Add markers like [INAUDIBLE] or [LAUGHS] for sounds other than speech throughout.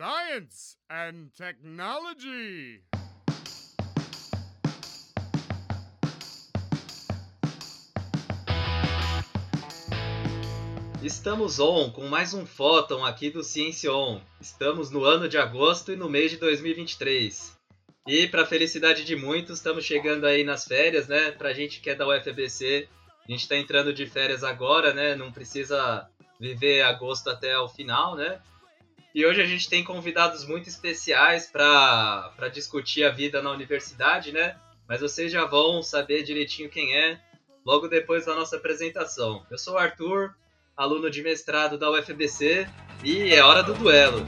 Science and Technology. Estamos on com mais um Fóton aqui do Ciência On. Estamos no ano de agosto e no mês de 2023. E para felicidade de muitos, estamos chegando aí nas férias, né? Pra gente que é da UFBC, a gente está entrando de férias agora, né? Não precisa viver agosto até o final, né? E hoje a gente tem convidados muito especiais para discutir a vida na universidade, né? Mas vocês já vão saber direitinho quem é logo depois da nossa apresentação. Eu sou o Arthur, aluno de mestrado da UFBC, e é hora do duelo.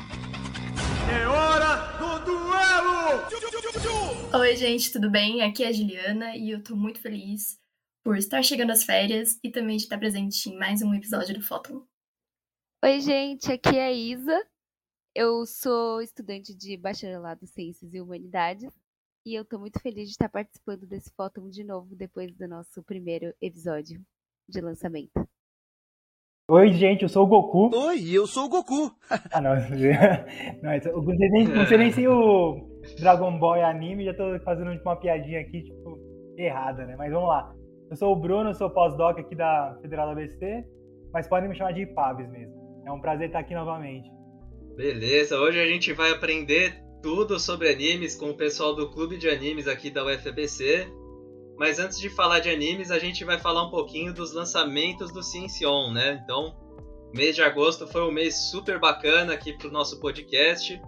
É hora do duelo! Oi, gente, tudo bem? Aqui é a Juliana e eu tô muito feliz por estar chegando às férias e também de estar presente em mais um episódio do Fóton. Oi, gente, aqui é a Isa. Eu sou estudante de bacharelado em Ciências e Humanidades e eu tô muito feliz de estar participando desse Fóton de novo depois do nosso primeiro episódio de lançamento. Oi, gente, eu sou o Goku. Oi, eu sou o Goku. Ah, não. [LAUGHS] Não, eu não sei nem, não sei nem se o Dragon Ball é anime, já tô fazendo uma piadinha aqui, tipo, errada, né? Mas vamos lá. Eu sou o Bruno, sou pós-doc aqui da Federal ABC, mas podem me chamar de Pabs mesmo. É um prazer estar aqui novamente. Beleza, hoje a gente vai aprender tudo sobre animes com o pessoal do Clube de Animes aqui da UFBC. Mas antes de falar de animes, a gente vai falar um pouquinho dos lançamentos do Ciencion, né? Então, mês de agosto foi um mês super bacana aqui pro nosso podcast.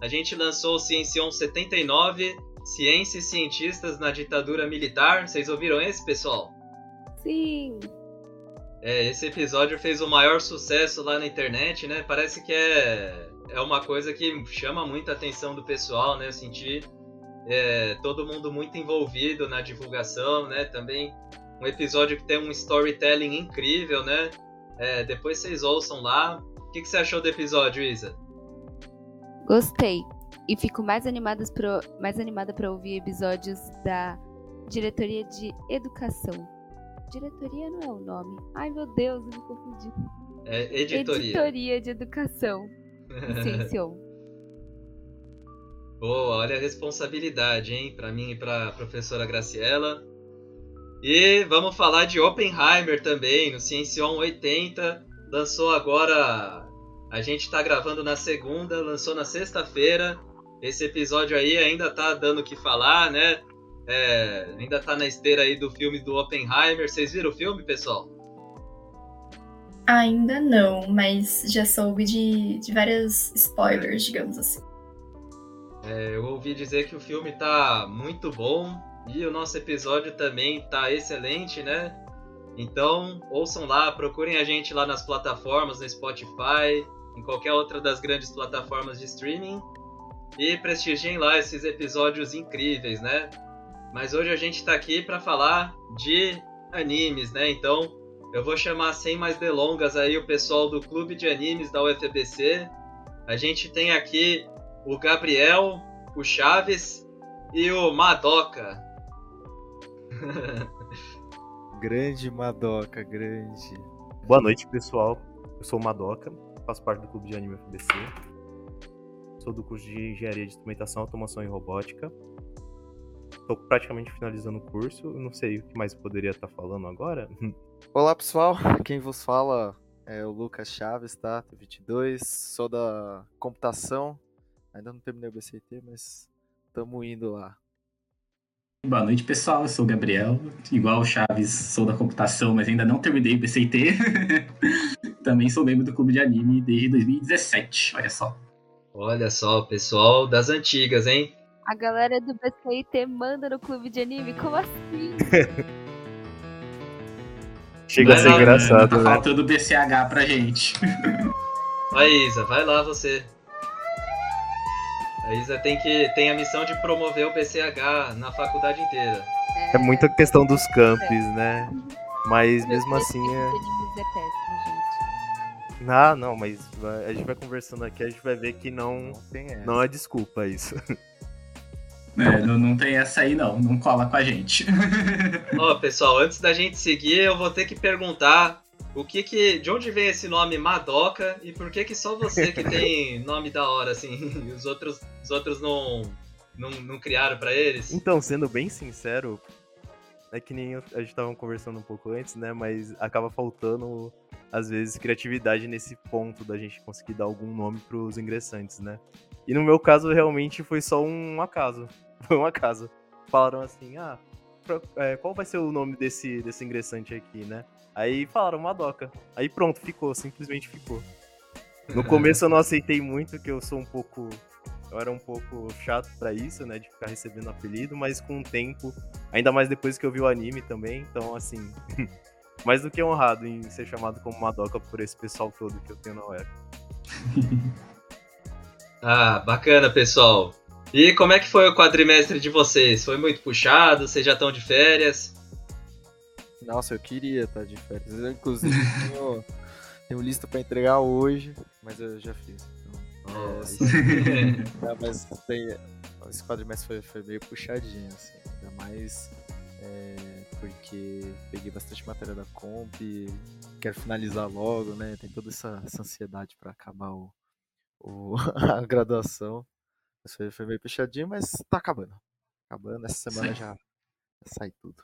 A gente lançou o Ciencion 79, Ciência e Cientistas na Ditadura Militar. Vocês ouviram esse, pessoal? Sim! É, esse episódio fez o maior sucesso lá na internet, né? Parece que é, é uma coisa que chama muita atenção do pessoal, né? Eu senti é, todo mundo muito envolvido na divulgação, né? Também um episódio que tem um storytelling incrível, né? É, depois vocês ouçam lá. O que, que você achou do episódio, Isa? Gostei. E fico mais animada para mais animada para ouvir episódios da Diretoria de Educação. Diretoria não é o nome. Ai meu Deus, eu me confundi. É editoria. Editoria de Educação. Ciencion. [LAUGHS] Boa, olha a responsabilidade, hein? Para mim e para professora Graciela. E vamos falar de Oppenheimer também, no Ciencion 80. Lançou agora. A gente está gravando na segunda, lançou na sexta-feira. Esse episódio aí ainda tá dando o que falar, né? É, ainda tá na esteira aí do filme do Oppenheimer. Vocês viram o filme, pessoal? Ainda não, mas já soube de, de vários spoilers, digamos assim. É, eu ouvi dizer que o filme tá muito bom e o nosso episódio também tá excelente, né? Então, ouçam lá, procurem a gente lá nas plataformas, no Spotify, em qualquer outra das grandes plataformas de streaming e prestigiem lá esses episódios incríveis, né? Mas hoje a gente tá aqui para falar de animes, né? Então, eu vou chamar sem mais delongas aí o pessoal do Clube de Animes da UFBC. A gente tem aqui o Gabriel, o Chaves e o Madoka. [LAUGHS] grande Madoka, grande. Boa noite, pessoal. Eu sou o Madoka, faço parte do Clube de Anime FBC. Sou do curso de Engenharia de Instrumentação, Automação e Robótica. Estou praticamente finalizando o curso. Não sei o que mais poderia estar falando agora. [LAUGHS] Olá, pessoal. [LAUGHS] Quem vos fala é o Lucas Chaves, tá? 22, sou da computação Ainda não terminei o BCT, mas estamos indo lá. Boa noite, pessoal. Eu sou o Gabriel. Igual o Chaves, sou da computação, mas ainda não terminei o BCT. [LAUGHS] Também sou membro do Clube de Anime desde 2017. Olha só. Olha só, pessoal das antigas, hein? A galera do BCT manda no Clube de Anime? Como assim? [LAUGHS] Chega a ser engraçado, tá né? faltando BCH pra gente. Vai, Isa, vai lá você. A Isa tem, que, tem a missão de promover o BCH na faculdade inteira. É muita questão dos campos, né? Mas mesmo assim é. é péssimo, gente. Não, não, mas vai- a gente vai conversando aqui, a gente vai ver que não, Não não é desculpa isso. [LAUGHS] É, não, não tem essa aí, não. Não cola com a gente. [LAUGHS] Ó, pessoal, antes da gente seguir, eu vou ter que perguntar o que que, de onde vem esse nome Madoka e por que que só você que [LAUGHS] tem nome da hora, assim, [LAUGHS] os outros, os outros não, não, não criaram pra eles? Então, sendo bem sincero, é que nem a gente tava conversando um pouco antes, né? Mas acaba faltando, às vezes, criatividade nesse ponto da gente conseguir dar algum nome pros ingressantes, né? E no meu caso, realmente foi só um acaso. Foi um acaso. Falaram assim, ah, pra- é, qual vai ser o nome desse, desse ingressante aqui, né? Aí falaram Madoka. Aí pronto, ficou, simplesmente ficou. No começo eu não aceitei muito, que eu sou um pouco. Eu era um pouco chato pra isso, né? De ficar recebendo apelido, mas com o tempo, ainda mais depois que eu vi o anime também, então assim. [LAUGHS] mais do que honrado em ser chamado como Madoka por esse pessoal todo que eu tenho na web. [LAUGHS] Ah, bacana, pessoal. E como é que foi o quadrimestre de vocês? Foi muito puxado? Vocês já estão de férias? Nossa, eu queria estar de férias. Eu, inclusive, [LAUGHS] tenho, tenho lista pra entregar hoje, mas eu já fiz. Então, Oh, é, [LAUGHS] mas tem, esse quadrimestre foi, foi meio puxadinho, assim. Ainda mais é, porque peguei bastante matéria da comp, quero finalizar logo, né? Tem toda essa, essa ansiedade pra acabar o, o- [LAUGHS] a graduação. Foi, foi meio puxadinho, mas tá acabando. Acabando, essa semana já, já sai tudo.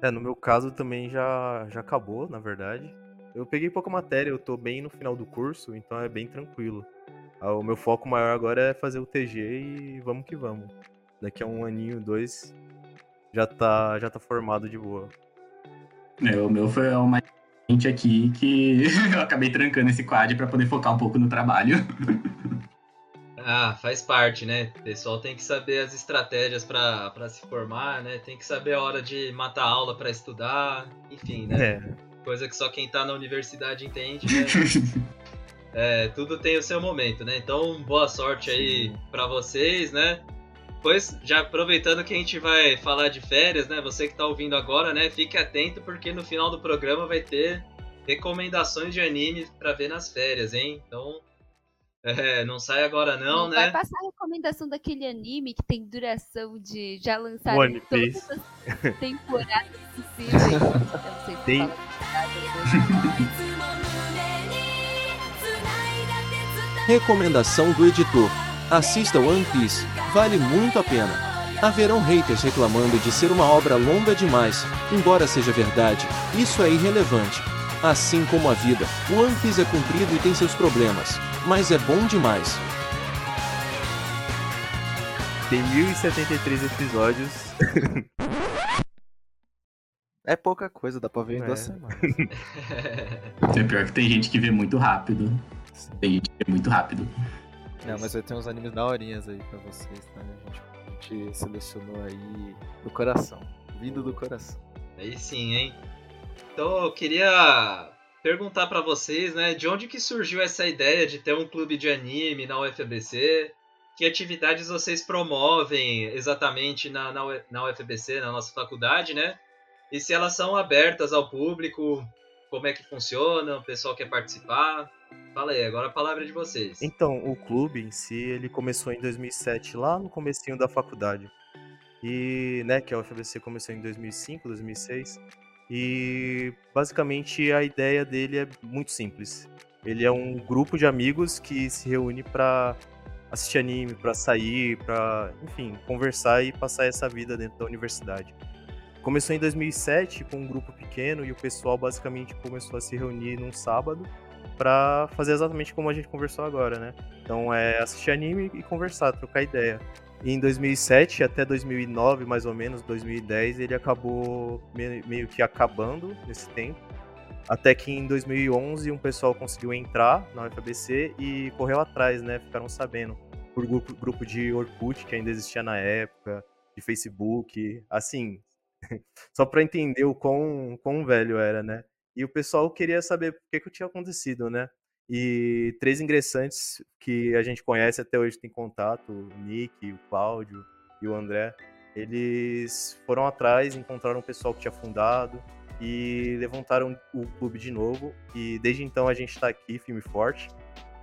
É, no meu caso também já, já acabou, na verdade. Eu peguei pouca matéria, eu tô bem no final do curso, então é bem tranquilo. Ah, O meu foco maior agora é fazer o TG e vamos que vamos. Daqui a um aninho, dois, já tá, já tá formado de boa. É, o meu foi uma gente aqui que [LAUGHS] eu acabei trancando esse quad pra poder focar um pouco no trabalho. [LAUGHS] Ah, faz parte, né? O pessoal tem que saber as estratégias pra se formar, né? Tem que saber a hora de matar a aula pra estudar, enfim, né? É, Coisa que só quem tá na universidade entende, né? [LAUGHS] É, tudo tem o seu momento, né? Então, boa sorte aí pra vocês, né? Pois, já aproveitando que a gente vai falar de férias, né? Você que tá ouvindo agora, né? Fique atento porque no final do programa vai ter recomendações de anime pra ver nas férias, hein? Então, é, não sai agora não, Vai né? passar a recomendação daquele anime que tem duração de já lançaram One todas Piece. as temporadas possíveis. Eu não sei se Tem- Recomendação do editor: assista One Piece, vale muito a pena. Haverão haters reclamando de ser uma obra longa demais, embora seja verdade, isso é irrelevante. Assim como a vida, o One Piece é comprido e tem seus problemas, mas é bom demais. tem 1073 episódios. [LAUGHS] É pouca coisa, dá pra ver em É. duas semanas. [LAUGHS] É pior que tem gente que vê muito rápido. Tem gente que vê muito rápido. Não, mas vai ter uns animes daorinhas aí pra vocês, tá? A gente, a gente selecionou aí do coração. Vindo do coração. Aí sim, hein? Então eu queria perguntar pra vocês, né, de onde que surgiu essa ideia de ter um clube de anime na UFBC? Que atividades vocês promovem exatamente na, na, na UFBC, na nossa faculdade, né? E se elas são abertas ao público, como é que funciona, o pessoal quer participar? Fala aí, agora a palavra é de vocês. Então, o clube em si, ele começou em 2007, lá no comecinho da faculdade. E, né, que a UFABC começou em 2005, 2006. E, basicamente, a ideia dele é muito simples. Ele é um grupo de amigos que se reúne pra assistir anime, pra sair, pra, enfim, conversar e passar essa vida dentro da universidade. Começou em 2007 com um grupo pequeno e o pessoal basicamente começou a se reunir num sábado pra fazer exatamente como a gente conversou agora, né? Então é assistir anime e conversar, trocar ideia. E em 2007 até 2009, mais ou menos, 2010, ele acabou me- meio que acabando nesse tempo. Até que em 2011 um pessoal conseguiu entrar na UFABC e correu atrás, né? Ficaram sabendo. Por grupo, grupo de Orkut, que ainda existia na época, de Facebook, assim. [LAUGHS] Só pra entender o quão, quão velho era, né? E o pessoal queria saber por que, que tinha acontecido, né? E três ingressantes que a gente conhece até hoje tem contato, o Nick, o Cláudio e o André, eles foram atrás, encontraram o pessoal que tinha fundado e levantaram o clube de novo. E desde então a gente está aqui, firme e forte,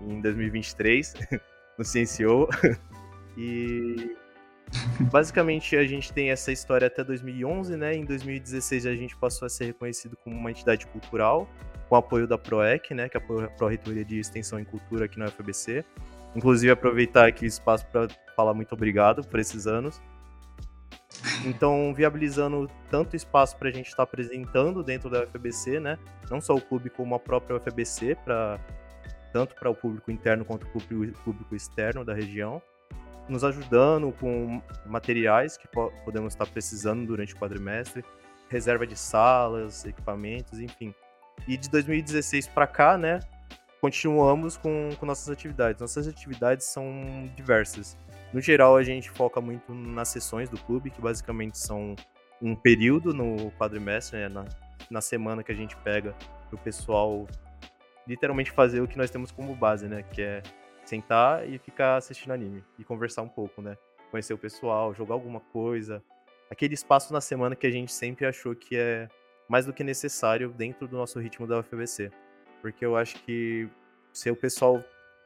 em 2023, [LAUGHS] no Cienciou. [LAUGHS] E basicamente a gente tem essa história até 2011, né? Em 2016 a gente passou a ser reconhecido como uma entidade cultural, com o apoio da PROEC, né, que é a Pró-Reitoria de Extensão em Cultura aqui na UFBC. Inclusive, aproveitar aqui o espaço para falar muito obrigado por esses anos. Então, viabilizando tanto espaço para a gente estar tá apresentando dentro da UFBC, né? Não só o clube, como a própria UFBC, pra, tanto para o público interno quanto o público, público externo da região. Nos ajudando com materiais que po podemos estar precisando durante o quadrimestre, reserva de salas, equipamentos, enfim. E de 2016 para cá, né, continuamos com, com nossas atividades. Nossas atividades são diversas. No geral, a gente foca muito nas sessões do clube, que basicamente são um período no quadrimestre, né, na, na semana que a gente pega o pessoal literalmente fazer o que nós temos como base, né? Que é sentar e ficar assistindo anime e conversar um pouco, né? Conhecer o pessoal, jogar alguma coisa. Aquele espaço na semana que a gente sempre achou que é mais do que necessário dentro do nosso ritmo da UFBC porque eu acho que se o pessoal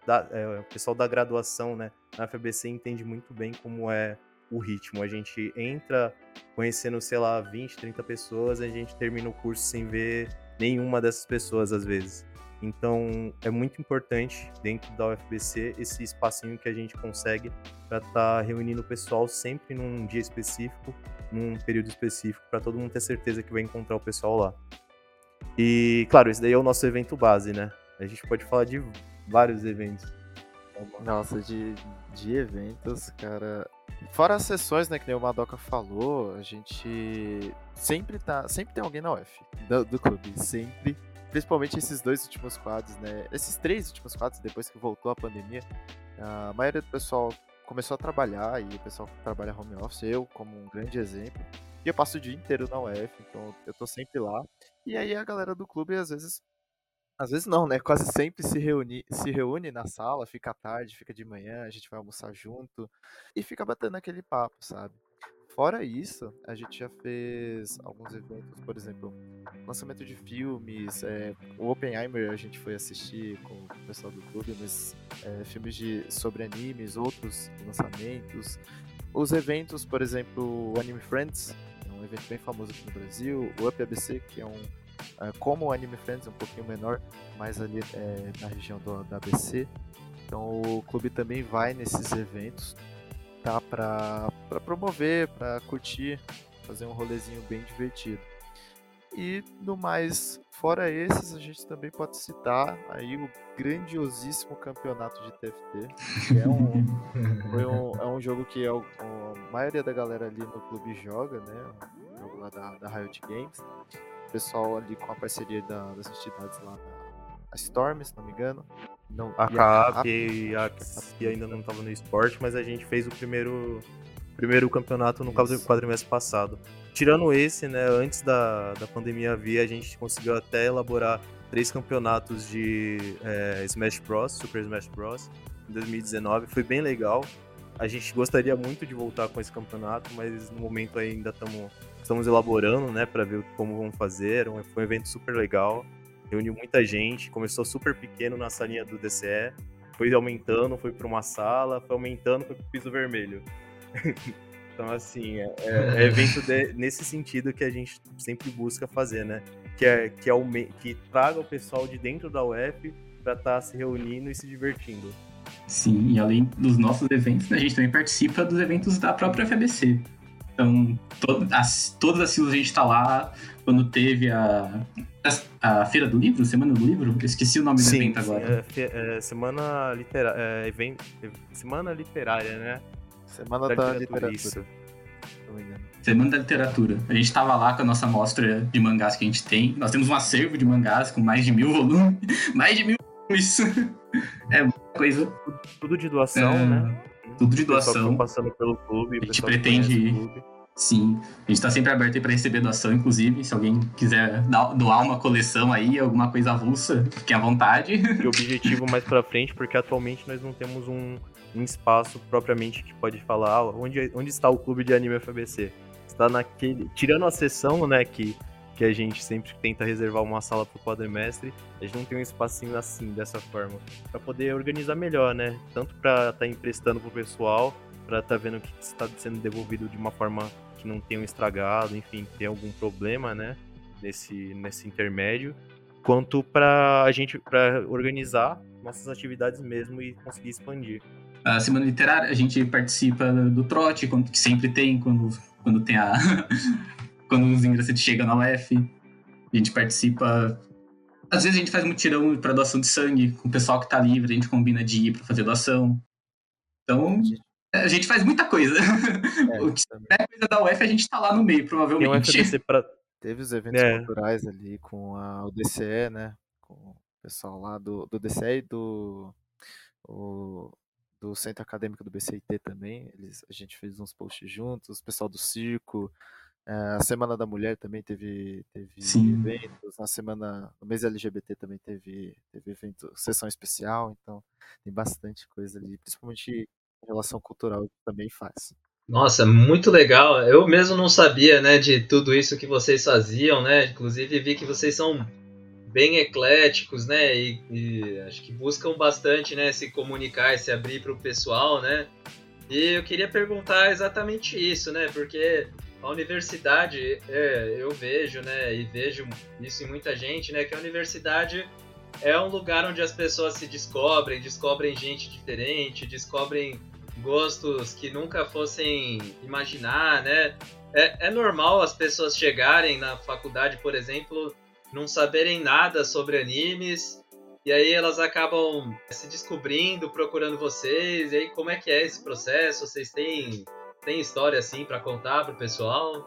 da, é, o pessoal da graduação, né, na FBC entende muito bem como é o ritmo. A gente entra conhecendo, sei lá, 20, 30 pessoas, a gente termina o curso sem ver nenhuma dessas pessoas às vezes. Então, é muito importante dentro da UFBC esse espacinho que a gente consegue para estar tá reunindo o pessoal sempre num dia específico, num período específico, para todo mundo ter certeza que vai encontrar o pessoal lá. E, claro, esse daí é o nosso evento base, né? A gente pode falar de vários eventos. Nossa, de, de eventos, cara. Fora as sessões, né, que nem o Madoka falou, a gente sempre tá. Sempre tem alguém na UF do, do clube. Sempre. Principalmente esses dois últimos quadros, né? Esses três últimos quadros, depois que voltou a pandemia, a maioria do pessoal começou a trabalhar e o pessoal trabalha home office, eu como um grande exemplo. E eu passo o dia inteiro na UF, então eu tô sempre lá. E aí a galera do clube às vezes às vezes não, né? [LAUGHS] Quase sempre se reúne, se reúne na sala, fica tarde, fica de manhã, a gente vai almoçar junto e fica batendo aquele papo, sabe? Fora isso, a gente já fez alguns eventos, por exemplo, lançamento de filmes, é, o Oppenheimer a gente foi assistir com o pessoal do clube, mas é, filmes de, sobre animes, outros lançamentos. Os eventos, por exemplo, o Anime Friends, um evento bem famoso aqui no Brasil, o Up ABC, que é um é, como o Anime Friends, um pouquinho menor, mais ali é, na região do, da ABC. Então o clube também vai nesses eventos, tá? Para promover, para curtir, fazer um rolezinho bem divertido. E no mais, fora esses, a gente também pode citar aí o grandiosíssimo campeonato de TFT, que é um, [LAUGHS] um, é um jogo que a, a maioria da galera ali no clube joga, né? Um jogo lá da, da Riot Games. O pessoal ali com a parceria da, das entidades lá da Storm, se não me engano. Não, a CAP e a que ainda não estava no esporte, mas a gente fez o primeiro, primeiro campeonato no Isso. quadrimestre passado. Tirando esse, né, antes da, da pandemia vir, a gente conseguiu até elaborar três campeonatos de é, Smash Bros, Super Smash Bros, em 2019. Foi bem legal. A gente gostaria muito de voltar com esse campeonato, mas no momento ainda tamo, estamos elaborando, né, para ver como vamos fazer. Foi um evento super legal, reuniu muita gente, começou super pequeno na salinha do DCE, foi aumentando, foi para uma sala, foi aumentando, foi para o piso vermelho. [LAUGHS] Então, assim, é, é, [LAUGHS] evento de, nesse sentido que a gente sempre busca fazer, né? Que, é, que, é que traga o pessoal de dentro da UF para estar tá se reunindo e se divertindo. Sim, e além dos nossos eventos, né, a gente também participa dos eventos da própria FABC. Então, todo, as, todas as siglas a gente está lá. Quando teve a, a, a, Feira do Livro, Semana do Livro, eu esqueci o nome sim, do evento agora. É, é, semana, litera, é, event, semana Literária, né? Semana da, da literatura. literatura. Semana da Literatura. A gente estava lá com a nossa mostra de mangás que a gente tem. Nós temos um acervo de mangás com mais de mil volumes. [LAUGHS] mais de mil volumes. [LAUGHS] é muita coisa. Tudo de doação, é, né? Tudo de doação. passando pelo clube. A gente pretende. Sim, a gente está sempre aberto para receber doação, inclusive. Se alguém quiser doar uma coleção aí, alguma coisa avulsa, fique à vontade. De objetivo mais para frente, porque atualmente nós não temos um, um espaço propriamente que pode falar ah, onde, onde está o clube de anime FBC. Está naquele. Tirando a sessão, né, que, que a gente sempre tenta reservar uma sala para o quadrimestre, a gente não tem um espacinho assim, dessa forma. para poder organizar melhor, né? Tanto para estar tá emprestando pro pessoal, para estar tá vendo que está sendo devolvido de uma forma que não tenha um estragado, enfim, tem algum problema, né? Nesse, nesse intermédio quanto para a gente para organizar nossas atividades mesmo e conseguir expandir. A semana literária a gente participa do trote, que sempre tem quando, quando tem a [LAUGHS] quando os ingressantes chegam na UF. A gente participa às vezes a gente faz mutirão para doação de sangue com o pessoal que tá livre, a gente combina de ir para fazer doação. Então, a gente faz muita coisa. [LAUGHS] É, o que é coisa da UF, a gente tá lá no meio, provavelmente. Tem um pra... Teve os eventos é. culturais ali com a, o DCE, né? Com o pessoal lá do, do DCE e do, o, do Centro Acadêmico do BCIT também. Eles, a gente fez uns posts juntos, o pessoal do circo. É, a Semana da Mulher também teve, teve eventos. Na semana, no mês LGBT também teve, teve evento, sessão especial. Então, tem bastante coisa ali, principalmente relação cultural também faz. Nossa, muito legal. Eu mesmo não sabia, né, de tudo isso que vocês faziam, né? Inclusive vi que vocês são bem ecléticos, né? E, e acho que buscam bastante, né, se comunicar, se abrir para o pessoal, né? E eu queria perguntar exatamente isso, né? Porque a universidade, é, eu vejo, né, e vejo isso em muita gente, né, que a universidade é um lugar onde as pessoas se descobrem, descobrem gente diferente, descobrem gostos que nunca fossem imaginar, né? É, é normal as pessoas chegarem na faculdade, por exemplo, não saberem nada sobre animes, e aí elas acabam se descobrindo, procurando vocês, e aí como é que é esse processo? Vocês têm, têm história assim para contar pro pessoal?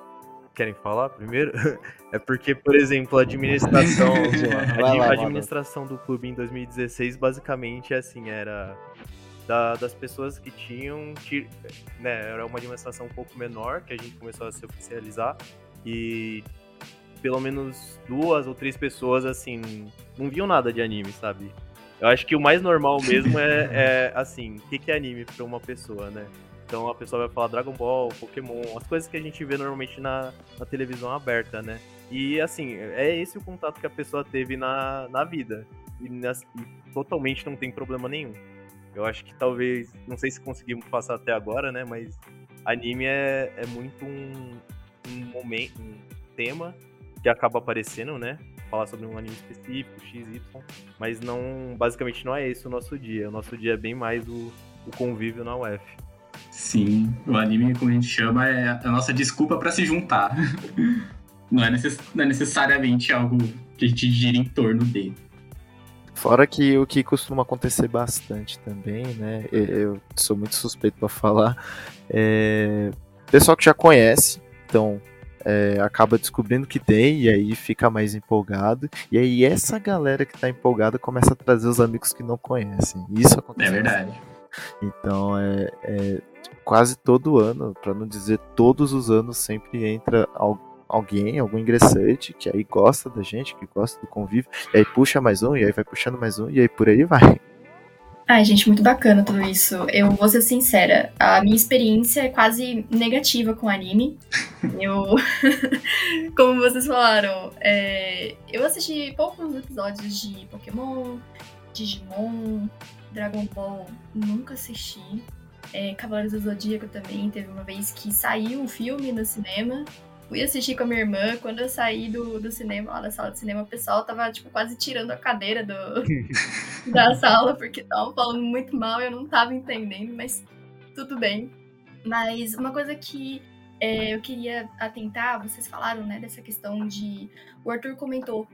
Querem falar primeiro? [LAUGHS] É porque, por exemplo, a administração, [LAUGHS] a, a administração do clube em 2016 basicamente assim era da, das pessoas que tinham. Né, era uma administração um pouco menor, que a gente começou a se oficializar. E pelo menos duas ou três pessoas, assim, não viam nada de anime, sabe? Eu acho que o mais normal [LAUGHS] mesmo é, é assim, o que, que é anime pra uma pessoa, né? Então a pessoa vai falar Dragon Ball, Pokémon, as coisas que a gente vê normalmente na, na televisão aberta, né? E assim, é esse o contato que a pessoa teve na, na vida. E, e totalmente não tem problema nenhum. Eu acho que talvez, não sei se conseguimos passar até agora, né? Mas anime é, é muito um, um momento, um tema que acaba aparecendo, né? Falar sobre um anime específico, XY, mas não, basicamente não é esse o nosso dia. O nosso dia é bem mais o, o convívio na UF. Sim, o anime, como a gente chama, é a nossa desculpa para se juntar. [LAUGHS] não, é necess, não é necessariamente algo que a gente gira em torno dele. Fora que o que costuma acontecer bastante também, né? Eu sou muito suspeito para falar. É... Pessoal que já conhece, então é, acaba descobrindo que tem e aí fica mais empolgado. E aí essa galera que tá empolgada começa a trazer os amigos que não conhecem. Isso acontece. É verdade. Então é, é quase todo ano, para não dizer todos os anos, sempre entra algo alguém, algum ingressante que aí gosta da gente, que gosta do convívio, e aí puxa mais um, e aí vai puxando mais um, e aí por aí vai. Ai, gente, muito bacana tudo isso. Eu vou ser sincera, a minha experiência é quase negativa com anime. [LAUGHS] Eu, [LAUGHS] como vocês falaram, é... eu assisti poucos episódios de Pokémon, Digimon, Dragon Ball, nunca assisti. É, Cavaleiros do Zodíaco também, teve uma vez que saiu um filme no cinema, fui assistir com a minha irmã. Quando eu saí do, do cinema, lá da sala de cinema, o pessoal tava, tipo, quase tirando a cadeira do, [LAUGHS] da sala, porque estavam falando muito mal eu não tava entendendo, mas tudo bem. Mas uma coisa que é, eu queria atentar, vocês falaram, né, dessa questão de. O Arthur comentou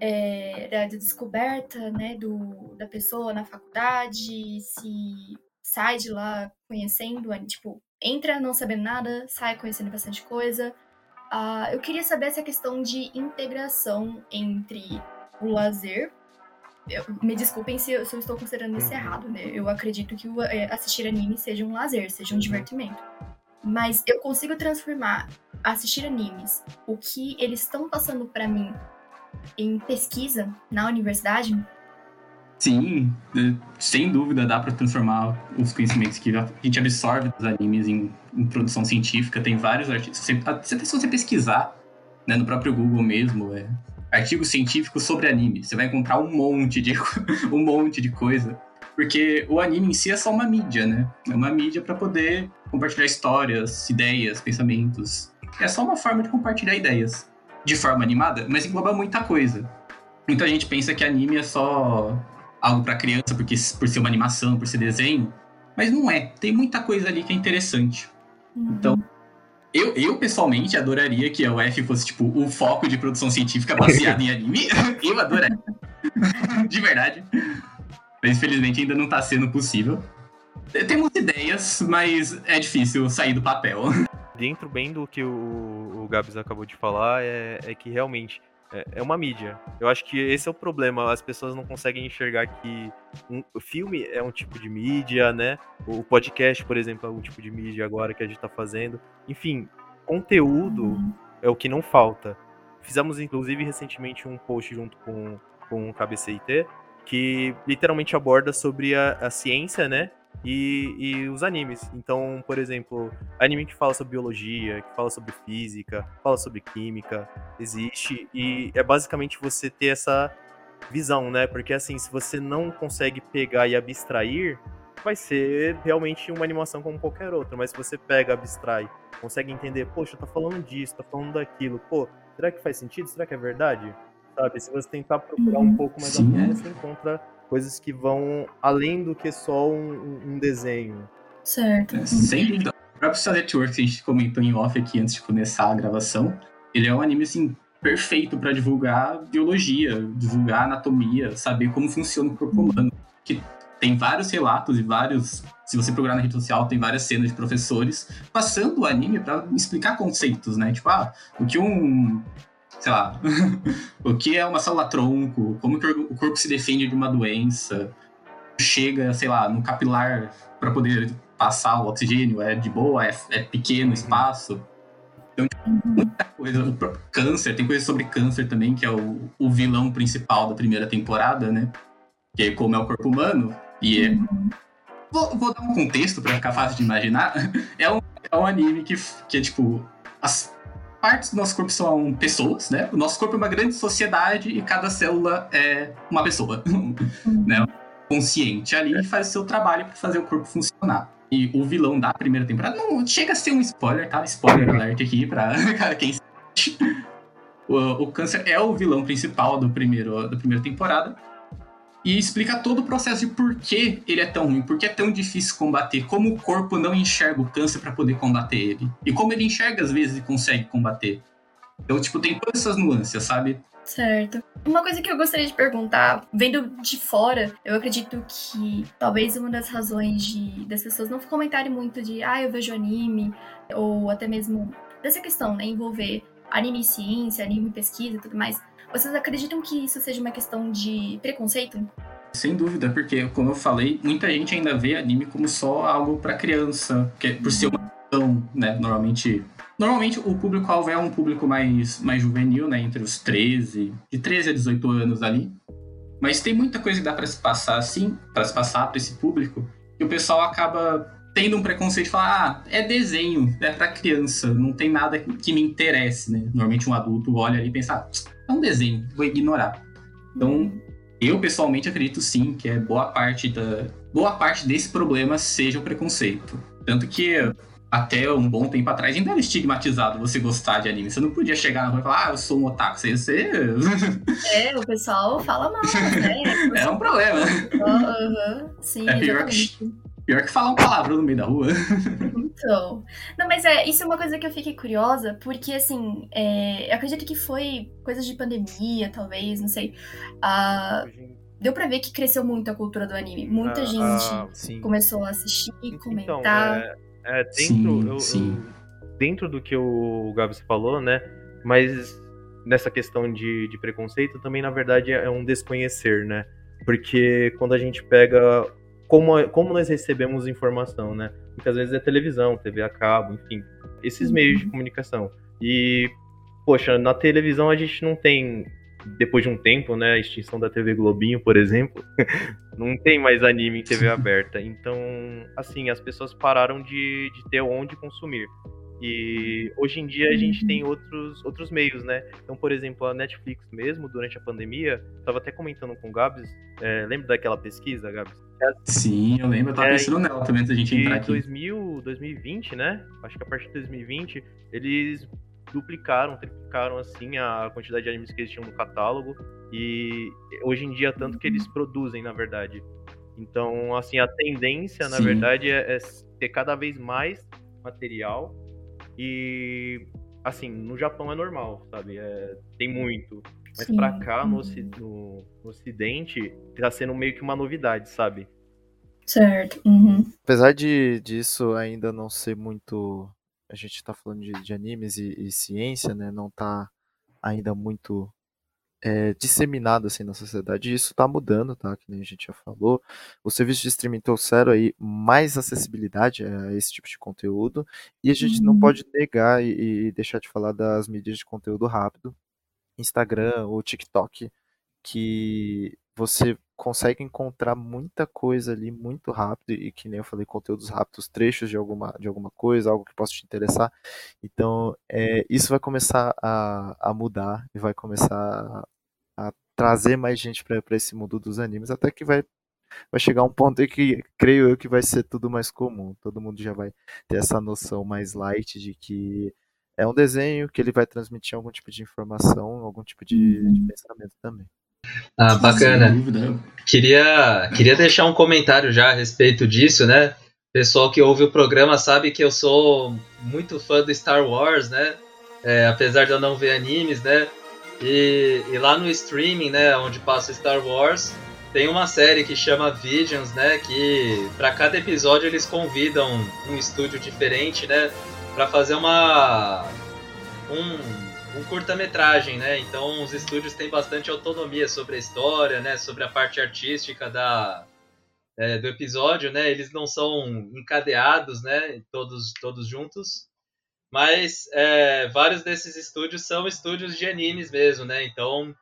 é, da descoberta, né, do, da pessoa na faculdade, se sai de lá conhecendo, tipo, entra não sabendo nada, sai conhecendo bastante coisa. Uh, eu queria saber essa questão de integração entre o lazer. Eu, me desculpem se eu, se eu, estou considerando isso uhum. errado, né? Eu acredito que o, é, assistir anime seja um lazer, seja um uhum. divertimento. Mas eu consigo transformar assistir animes, o que eles estão passando para mim em pesquisa na universidade, Sim, sem dúvida dá para transformar os conhecimentos que a gente absorve dos animes em, em produção científica. Tem vários artigos. Se, se você pesquisar né, no próprio Google mesmo, é, artigos científicos sobre anime, você vai encontrar um monte de [LAUGHS] um monte de coisa. Porque o anime em si é só uma mídia, né? É uma mídia para poder compartilhar histórias, ideias, pensamentos. É só uma forma de compartilhar ideias de forma animada, mas engloba muita coisa. muita gente pensa que anime é só algo para criança, porque por ser uma animação, por ser desenho, mas não é. Tem muita coisa ali que é interessante. Uhum. Então, eu, eu pessoalmente adoraria que a UF fosse tipo o foco de produção científica baseada em anime. [LAUGHS] Eu adoraria. de verdade. Mas infelizmente ainda não tá sendo possível. Temos ideias, mas é difícil sair do papel. Dentro bem do que o, o Gabs acabou de falar, é, é que realmente é, é uma mídia. Eu acho que esse é o problema. As pessoas não conseguem enxergar que um, filme é um tipo de mídia, né? O podcast, por exemplo, é um tipo de mídia agora que a gente tá fazendo. Enfim, conteúdo é o que não falta. Fizemos, inclusive, recentemente um post junto com, com o KBCIT, que literalmente aborda sobre a, a ciência, né? E, e, os animes. Então, por exemplo, anime que fala sobre biologia, que fala sobre física, fala sobre química, existe. E é basicamente você ter essa visão, né? Porque assim, se você não consegue pegar e abstrair, vai ser realmente uma animação como qualquer outra. Mas se você pega, abstrai, consegue entender, poxa, tá falando disso, tá falando daquilo, pô, será que faz sentido? Será que é verdade? Sabe? Se você tentar procurar um pouco mais Sim, a é. fundo, você encontra coisas que vão além do que só um, um desenho. Certo. É, Sem dúvida. O próprio Network, que a gente comentou em off aqui antes de começar a gravação, ele é um anime, assim, perfeito para divulgar biologia, divulgar anatomia, saber como funciona o corpo humano. Que tem vários relatos e vários. Se você procurar na rede social, tem várias cenas de professores passando o anime para explicar conceitos, né? Tipo, ah, o que um. Sei lá. [LAUGHS] o que é uma célula-tronco, como que o corpo se defende de uma doença, chega, sei lá, no capilar para poder passar o oxigênio, é de boa, é, é pequeno o espaço. Então, muita coisa. O câncer, tem coisa sobre câncer também, que é o, o vilão principal da primeira temporada, né? Que é como é o corpo humano. E é. Vou, vou dar um contexto pra ficar fácil de imaginar. [LAUGHS] É um, é um anime que, que é tipo. As partes do nosso corpo são pessoas, né? O nosso corpo é uma grande sociedade e cada célula é uma pessoa, [LAUGHS] né? Consciente ali e faz o seu trabalho pra fazer o corpo funcionar. E o vilão da primeira temporada não chega a ser um spoiler, tá? Spoiler alert aqui pra [LAUGHS] cara, quem. [LAUGHS] O, o câncer é o vilão principal do primeiro, da primeira temporada. E explica todo o processo de por que ele é tão ruim, por que é tão difícil combater, como o corpo não enxerga o câncer para poder combater ele. E como ele enxerga às vezes e consegue combater. Então, tipo, tem todas essas nuances, sabe? Certo. Uma coisa que eu gostaria de perguntar, vendo de fora, eu acredito que talvez uma das razões de das pessoas não comentarem muito de ah, eu vejo anime, ou até mesmo dessa questão, né, envolver anime ciência, anime pesquisa e tudo mais. Vocês acreditam que isso seja uma questão de preconceito? Sem dúvida, porque, como eu falei, muita gente ainda vê anime como só algo para criança, que é por ser uma ação, né? Normalmente, normalmente o público-alvo é um público mais, mais juvenil, né? Entre os 13, de 13 a 18 anos ali. Mas tem muita coisa que dá para se passar assim, para se passar para esse público, e o pessoal acaba tendo um preconceito de falar, ah, é desenho, é para criança, não tem nada que me interesse, né? Normalmente um adulto olha ali e pensa, ah, é um desenho, vou ignorar. Então, eu pessoalmente acredito sim que é boa parte da boa parte desse problema seja o preconceito. Tanto que até um bom tempo atrás ainda era estigmatizado você gostar de anime. Você não podia chegar na rua e falar, ah, eu sou um otaku. Você, você... [LAUGHS] É, o pessoal fala mal, né? [LAUGHS] é um problema. Sim, É pior que-. Pior que falar um palavrão no meio da rua. [LAUGHS] Então. Não, mas é, isso é uma coisa que eu fiquei curiosa, porque assim, é, eu acredito que foi coisas de pandemia, talvez, não sei. Ah, deu pra ver que cresceu muito a cultura do anime. Muita Ah, gente ah, começou a assistir, Então, comentar. é, é, dentro, Sim, eu- eu- sim. dentro do que o Gabs falou, né? Mas nessa questão de, de preconceito também, na verdade, é um desconhecer, né? Porque quando a gente pega como, como nós recebemos informação, né? Muitas vezes é televisão, TV a cabo, enfim, esses meios de comunicação. E, poxa, na televisão a gente não tem, depois de um tempo, né? A extinção da TV Globinho, por exemplo, [LAUGHS] não tem mais anime em TV aberta. Então, assim, as pessoas pararam de, de ter onde consumir. E hoje em dia a gente tem outros, outros meios, né? Então, por exemplo, a Netflix mesmo, durante a pandemia, tava até comentando com o Gabs, é, lembra daquela pesquisa, Gabs? Sim, eu lembro, eu tava É, pensando nela também antes da gente entrar aqui. 2000, 2020, né? Acho que a partir de 2020, eles duplicaram, triplicaram, assim, a quantidade de animes que eles tinham no catálogo. E hoje em dia, tanto que eles produzem, na verdade. Então, assim, a tendência, na Sim. verdade, é, é ter cada vez mais material. E, assim, no Japão é normal, sabe? É, tem muito. Mas Sim. pra cá, no, no, no Ocidente, tá sendo meio que uma novidade, sabe? Certo. Uhum. Apesar de disso ainda não ser muito. A gente tá falando de, de animes e, e ciência, né? Não tá ainda muito é, disseminado assim na sociedade. E isso tá mudando, tá? Que nem a gente já falou. Os serviços de streaming trouxeram aí mais acessibilidade a esse tipo de conteúdo. E a gente não Uhum. pode negar e, e deixar de falar das mídias de conteúdo rápido. Instagram ou TikTok, que você consegue encontrar muita coisa ali muito rápido e que nem eu falei, conteúdos rápidos, trechos de alguma, de alguma coisa, algo que possa te interessar. Então, é, isso vai começar a, a mudar e vai começar a, a trazer mais gente para esse mundo dos animes, até que vai, vai chegar um ponto em que creio eu que vai ser tudo mais comum. Todo mundo já vai ter essa noção mais light de que é um desenho que ele vai transmitir algum tipo de informação, algum tipo de, de pensamento também. Ah, bacana. Sem dúvida. Queria, queria deixar um comentário já a respeito disso, né? Pessoal que ouve o programa sabe que eu sou muito fã do Star Wars, né? É, apesar de eu não ver animes, né? E, e lá no streaming, né, onde passa Star Wars, tem uma série que chama Visions, né? Que para cada episódio eles convidam um estúdio diferente, né? Para fazer uma um, um curta-metragem, né? Então os estúdios têm bastante autonomia sobre a história, né? Sobre a parte artística da é, do episódio, né? Eles não são encadeados, né? Todos todos juntos, mas é, vários desses estúdios são estúdios de animes mesmo, né? Então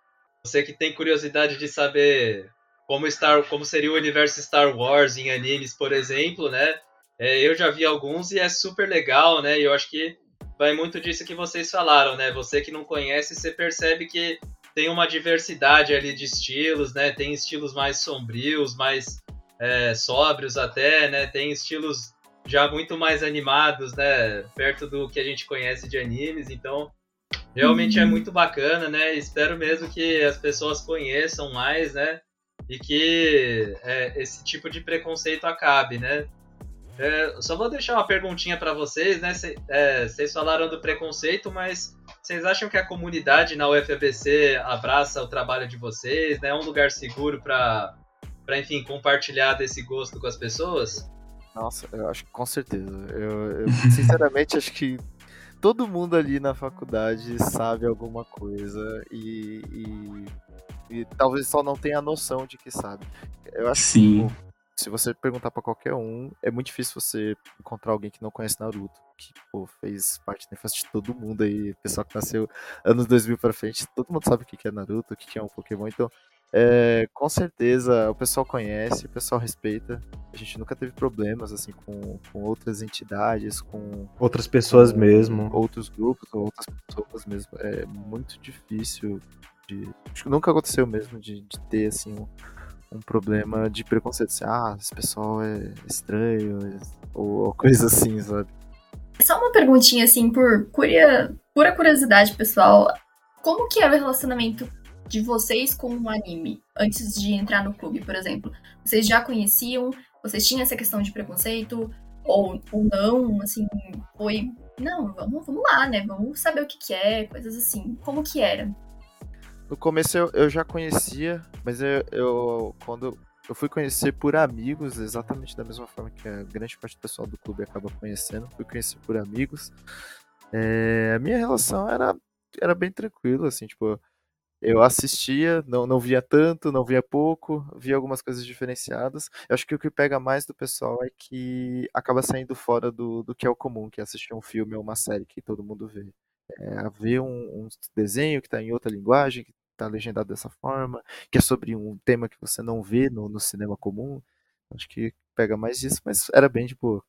você que tem curiosidade de saber como Star, como seria o universo Star Wars em animes, por exemplo, né? É, eu já vi alguns e é super legal, né? E eu acho que vai muito disso que vocês falaram, né? Você que não conhece, você percebe que tem uma diversidade ali de estilos, né? Tem estilos mais sombrios, mais é, sóbrios até, né? Tem estilos já muito mais animados, né? Perto do que a gente conhece de animes, então realmente é muito bacana, né? Espero mesmo que as pessoas conheçam mais, né? E que é, esse tipo de preconceito acabe, né? É, só vou deixar uma perguntinha para vocês, né? Cê, é, vocês falaram do preconceito, mas vocês acham que a comunidade na UFABC abraça o trabalho de vocês? né? É um lugar seguro para, enfim, compartilhar desse gosto com as pessoas? Nossa, eu acho que com certeza. Eu, eu [LAUGHS] sinceramente acho que todo mundo ali na faculdade sabe alguma coisa e, e, e talvez só não tenha a noção de que sabe. Eu acho Sim. que pô, se você perguntar pra qualquer um, é muito difícil você encontrar alguém que não conhece Naruto, que pô, fez parte da infância de todo mundo aí, pessoal que nasceu anos 2000 pra frente, todo mundo sabe o que é Naruto, o que é um Pokémon, então é, com certeza o pessoal conhece, o pessoal respeita. A gente nunca teve problemas assim com, com outras entidades, com Outras pessoas com mesmo. outros grupos, ou outras pessoas mesmo. É muito difícil de. Acho que nunca aconteceu mesmo de, de ter assim um, um problema de preconceito. Assim, ah, esse pessoal é estranho, ou coisa assim, sabe? Só uma perguntinha, assim, por curia... pura curiosidade, pessoal. Como que era o relacionamento de vocês com o anime? Antes de entrar no clube, por exemplo. Vocês já conheciam? Vocês tinham essa questão de preconceito? Ou, ou não? Assim, foi... Não, vamos, vamos lá, né? Vamos saber o que que é, coisas assim. Como que era? No começo eu, eu já conhecia, mas eu, eu quando eu fui conhecer por amigos, exatamente da mesma forma que a grande parte do pessoal do clube acaba conhecendo, fui conhecer por amigos. É, a minha relação era, era bem tranquila, assim, tipo, eu assistia, não, não via tanto, não via pouco, via algumas coisas diferenciadas. Eu acho que o que pega mais do pessoal é que acaba saindo fora do, do que é o comum, que é assistir um filme ou uma série que todo mundo vê. É, ver um, um desenho que está em outra linguagem, que está legendado dessa forma, que é sobre um tema que você não vê no, no cinema comum. Acho que pega mais disso, mas era bem de boa.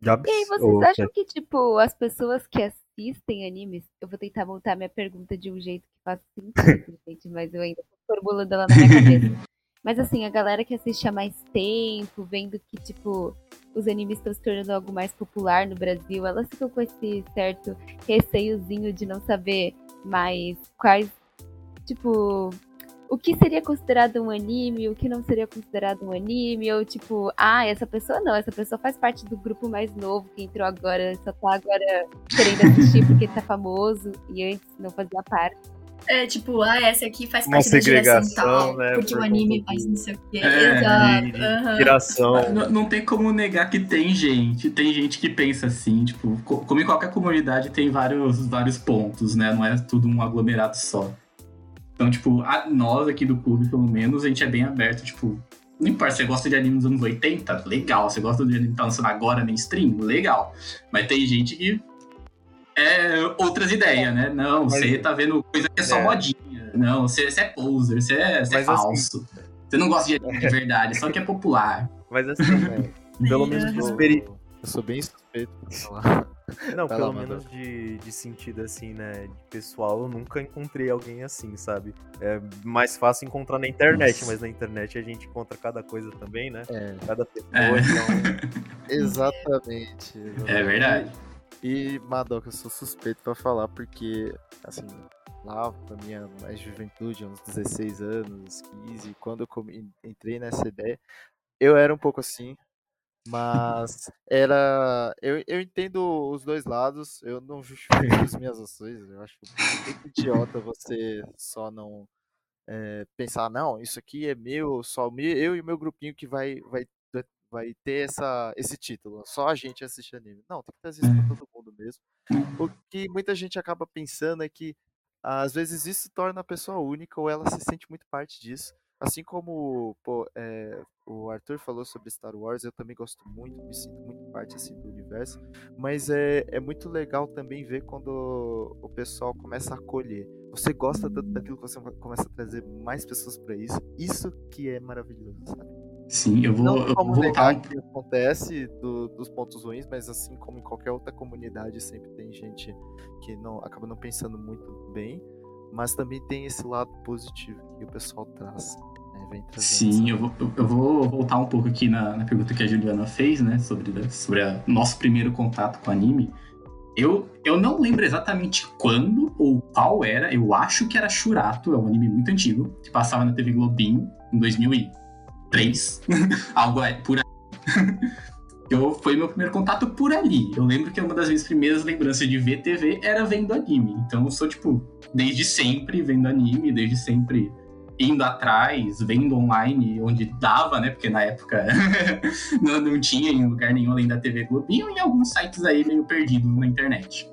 E aí, vocês acham que, tipo, as pessoas que assistem animes, eu vou tentar montar minha pergunta de um jeito que faça sentido, [LAUGHS] gente, mas eu ainda tô formulando ela na minha cabeça. [LAUGHS] Mas assim, a galera que assiste há mais tempo, vendo que, tipo, os animes estão se tornando algo mais popular no Brasil, elas ficam com esse certo receiozinho de não saber mais quais Tipo, o que seria considerado um anime, o que não seria considerado um anime, ou tipo, ah, essa pessoa não, essa pessoa faz parte do grupo mais novo que entrou agora, só tá agora querendo assistir porque tá famoso e antes não fazia parte. É, tipo, ah, essa aqui faz Uma parte da segregação, tal, né, porque por o anime faz não sei o quê. É, Exato. Inspiração. Não, não tem como negar que tem gente, tem gente que pensa assim, tipo, co- como em qualquer comunidade tem vários, vários pontos, né? Não é tudo um aglomerado só. Então, tipo, a- nós aqui do clube, pelo menos, a gente é bem aberto, tipo, não importa, você gosta de anime dos anos 80, legal. Você gosta de anime que tá lançando agora mainstream, legal. Mas tem gente que é outras ideias, né? Não, Mas- você tá vendo coisa que é só É. modinha. Não, você, você é poser, você é, você é assim- falso. Você não gosta de [LAUGHS] de verdade, só que é popular. Mas assim, [LAUGHS] É, pelo menos de aham. experiência. eu sou bem suspeito pra falar. Não, pelo lá, menos de, de sentido assim, né? De pessoal, eu nunca encontrei alguém assim, sabe? É mais fácil encontrar na internet, mas na internet a gente encontra cada coisa também, né? É, Cada pessoa, É. então. [LAUGHS] exatamente. É verdade. E, Madoka, eu sou suspeito pra falar porque, assim, lá na minha mais juventude, uns 16 anos, 15, quando eu entrei nessa ideia, eu era um pouco assim, mas era. Eu, eu entendo os dois lados, eu não justifico as minhas ações, eu acho muito idiota você só não é, pensar, não, isso aqui é meu, só meu, eu e o meu grupinho que vai, vai, vai ter essa, esse título, só a gente assiste anime. Não, tem que trazer isso pra todo mundo mesmo. O que muita gente acaba pensando é que às vezes isso torna a pessoa única ou ela se sente muito parte disso. Assim como pô, é, o Arthur falou sobre Star Wars, eu também gosto muito, me sinto muito parte assim, do universo. Mas é, é muito legal também ver quando o pessoal começa a acolher. Você gosta tanto daquilo que você começa a trazer mais pessoas para isso. Isso que é maravilhoso, sabe? Sim, eu vou, Não eu vou voltar negar que acontece do- dos pontos ruins, mas assim como em qualquer outra comunidade, sempre tem gente que não acaba não pensando muito bem, mas também tem esse lado positivo que o pessoal traz. né, Sim, eu vou, eu- vou voltar um pouco aqui na, na pergunta que a Juliana fez, né? Sobre, sobre o nosso primeiro contato com anime. Eu, eu não lembro exatamente quando ou qual era, eu acho que era Shurato, é um anime muito antigo, que passava na TV Globinho em 2003, [LAUGHS] algo é- por aí. [LAUGHS] Eu, foi meu primeiro contato por ali. Eu lembro que uma das minhas primeiras lembranças de ver TV era vendo anime. Então eu sou, tipo, desde sempre vendo anime, desde sempre indo atrás, vendo online, onde dava, né? Porque na época [LAUGHS] não, não tinha em lugar nenhum além da TV Globinho e alguns sites aí meio perdidos na internet.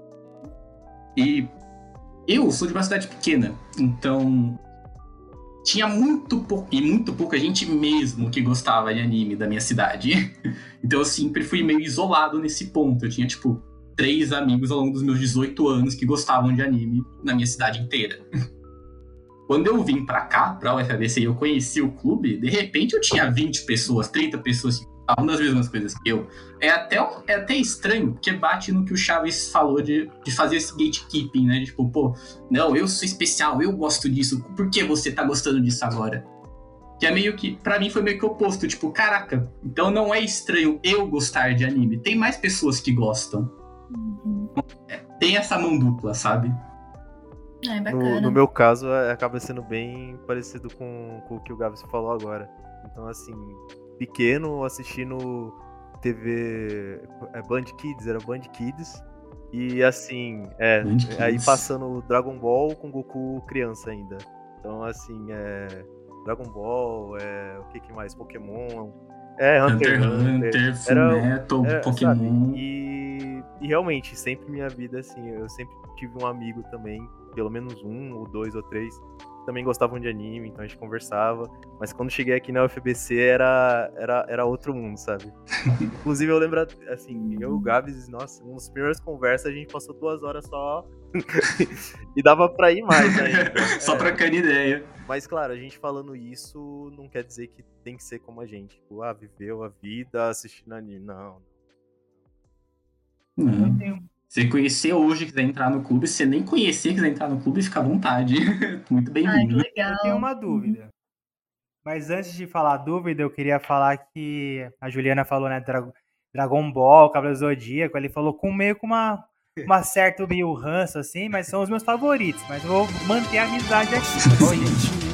E eu sou de uma cidade pequena, então tinha muito pouco, e muito pouca gente mesmo que gostava de anime da minha cidade. [LAUGHS] Então eu sempre fui meio isolado nesse ponto. Eu tinha, tipo, três amigos ao longo dos meus 18 anos que gostavam de anime na minha cidade inteira. [LAUGHS] Quando eu vim pra cá, pra UFABC, e eu conheci o clube, de repente eu tinha 20 pessoas, 30 pessoas que gostavam das mesmas coisas que eu. É até, é até estranho, porque bate no que o Chaves falou de, de fazer esse gatekeeping, né? De tipo, pô, não, eu sou especial, eu gosto disso, por que você tá gostando disso agora? Que é meio que, pra mim foi meio que oposto, tipo, caraca, então não é estranho eu gostar de anime, tem mais pessoas que gostam. Uhum. Tem essa mão dupla, sabe? É No, bacana. no meu caso, é- acaba sendo bem parecido com, com o que o Gabs falou agora. Então, assim, pequeno, assistindo TV. É Band Kids, era Band Kids. E assim, é. Band Aí Kids. passando Dragon Ball com Goku criança ainda. Então, assim, é. Dragon Ball, é. O que, que mais? Pokémon. É, Hunter Hunter x Hunter. Hunter, Era- Fullmetal, é, Pokémon. sabe? E, e realmente, sempre minha vida, assim, eu sempre tive um amigo também, pelo menos um, ou dois, ou três, também gostavam de anime, então a gente conversava. Mas quando cheguei aqui na UFBC era, era, era outro mundo, sabe? [LAUGHS] Inclusive eu lembro, assim, eu e o Gabs, nossa, nas primeiras conversas a gente passou duas horas só. [LAUGHS] e dava pra ir mais ainda. Só É. trocando ideia. Mas claro, a gente falando isso não quer dizer que tem que ser como a gente. Tipo, ah, viveu a vida assistindo anime. Não. Não. Tenho, Você conhecer hoje, quiser entrar no clube, se você nem conhecer, quiser entrar no clube, fica à vontade. [LAUGHS] Muito bem-vindo. legal. eu tenho uma dúvida. Mas antes de falar a dúvida, eu queria falar que a Juliana falou, né, Dra- Dragon Ball, Cavaleiro do Zodíaco, ele falou com meio com uma, uma certa meio ranço, assim, mas são os meus favoritos. Mas eu vou manter a amizade aqui, tá bom, [LAUGHS] gente?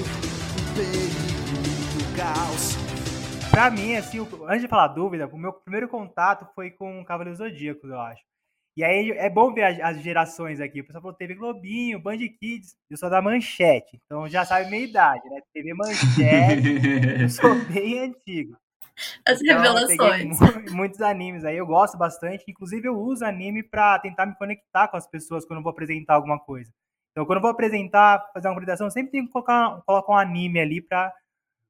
Pra mim, assim, o- antes de falar dúvida, o meu primeiro contato foi com Cavaleiros Zodíacos, eu acho. E aí é bom ver as, as gerações aqui. O pessoal falou TV Globinho, Band Kids, eu sou da Manchete, então já sabe minha idade, né? TV Manchete, eu [LAUGHS] sou bem antigo. As Então, revelações. muitos animes aí, eu gosto bastante. Inclusive, eu uso anime pra tentar me conectar com as pessoas quando eu vou apresentar alguma coisa. Então, quando eu vou apresentar, fazer uma apresentação, eu sempre tenho que colocar, colocar um anime ali pra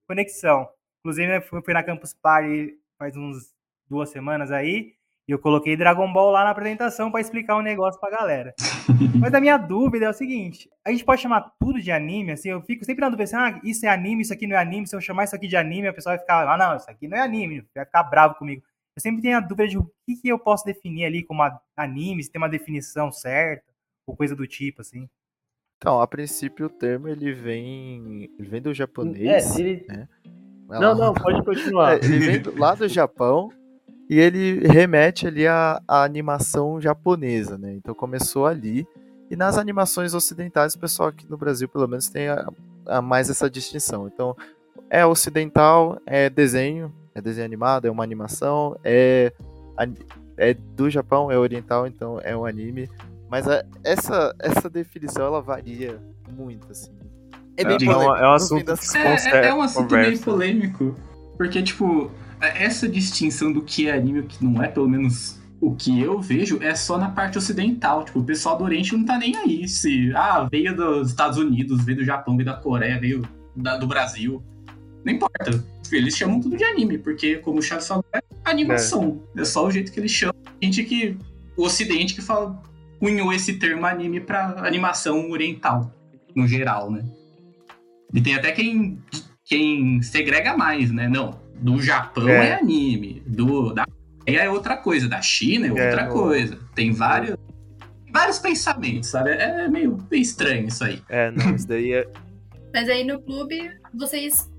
conexão. Inclusive, eu fui na Campus Party faz uns duas semanas aí, e eu coloquei Dragon Ball lá na apresentação pra explicar um negócio pra galera. [LAUGHS] Mas a minha dúvida é o seguinte: a gente pode chamar tudo de anime? Assim, eu fico sempre na dúvida assim, ah, isso é anime, isso aqui não é anime. Se eu chamar isso aqui de anime, a pessoa vai ficar, ah, não, isso aqui não é anime, vai ficar bravo comigo. Eu sempre tenho a dúvida de o que, que eu posso definir ali como anime, se tem uma definição certa, ou coisa do tipo, assim. Então, a princípio o termo ele vem, ele vem do japonês. É, ele- né? Não, lá. não, pode continuar. [LAUGHS] É, ele vem do- lá do [LAUGHS] Japão e ele remete ali à, à animação japonesa, né? Então começou ali. E nas animações ocidentais, o pessoal aqui no Brasil, pelo menos, tem a, a mais essa distinção. Então, é ocidental, é desenho, é desenho animado, é uma animação, é, é do Japão, é oriental, então é um anime. Mas a- essa, essa definição, ela varia muito, assim. É bem É, é um- polêmico, é um assunto É, é, é um assunto meio polêmico. Porque, tipo, essa distinção do que é anime e o que não é, pelo menos o que eu vejo, é só na parte ocidental. Tipo, o pessoal do Oriente não tá nem aí. Se, ah, veio dos Estados Unidos, veio do Japão, veio da Coreia, veio da- do Brasil. Não importa. Eles chamam tudo de anime, porque, como o Chaves falou, é animação. É. só o jeito que eles chamam. Gente que. O Ocidente que fala, cunhou esse termo anime pra animação oriental, no geral, né? E tem até quem, quem segrega mais, né? Não, do Japão é, É. anime, do da Coreia é outra coisa, da China é É, outra no- coisa. Tem vários, vários pensamentos, sabe? É meio, meio estranho isso aí. É, não, isso daí é. Mas aí no clube, vocês.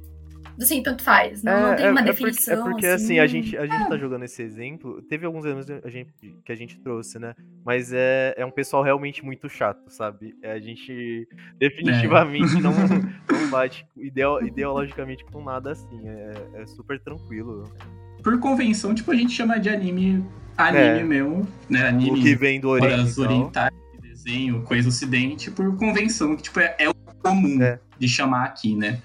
Assim, tanto faz. Não, é, não tem é- uma é porque, definição. é porque assim, a gente, a É. gente tá jogando esse exemplo. Teve alguns anos a gente, que a gente trouxe, né? Mas é, é um pessoal realmente muito chato, sabe? É, a gente [LAUGHS] definitivamente não, não bate ideo- [LAUGHS] ideologicamente com nada assim. É, é super tranquilo. Por convenção, tipo, a gente chama de anime, anime É. mesmo, né? Anime O que vem do Oriente. orientais, desenho, coisa ocidente, por convenção, que tipo, é, é o comum É. de chamar aqui, né?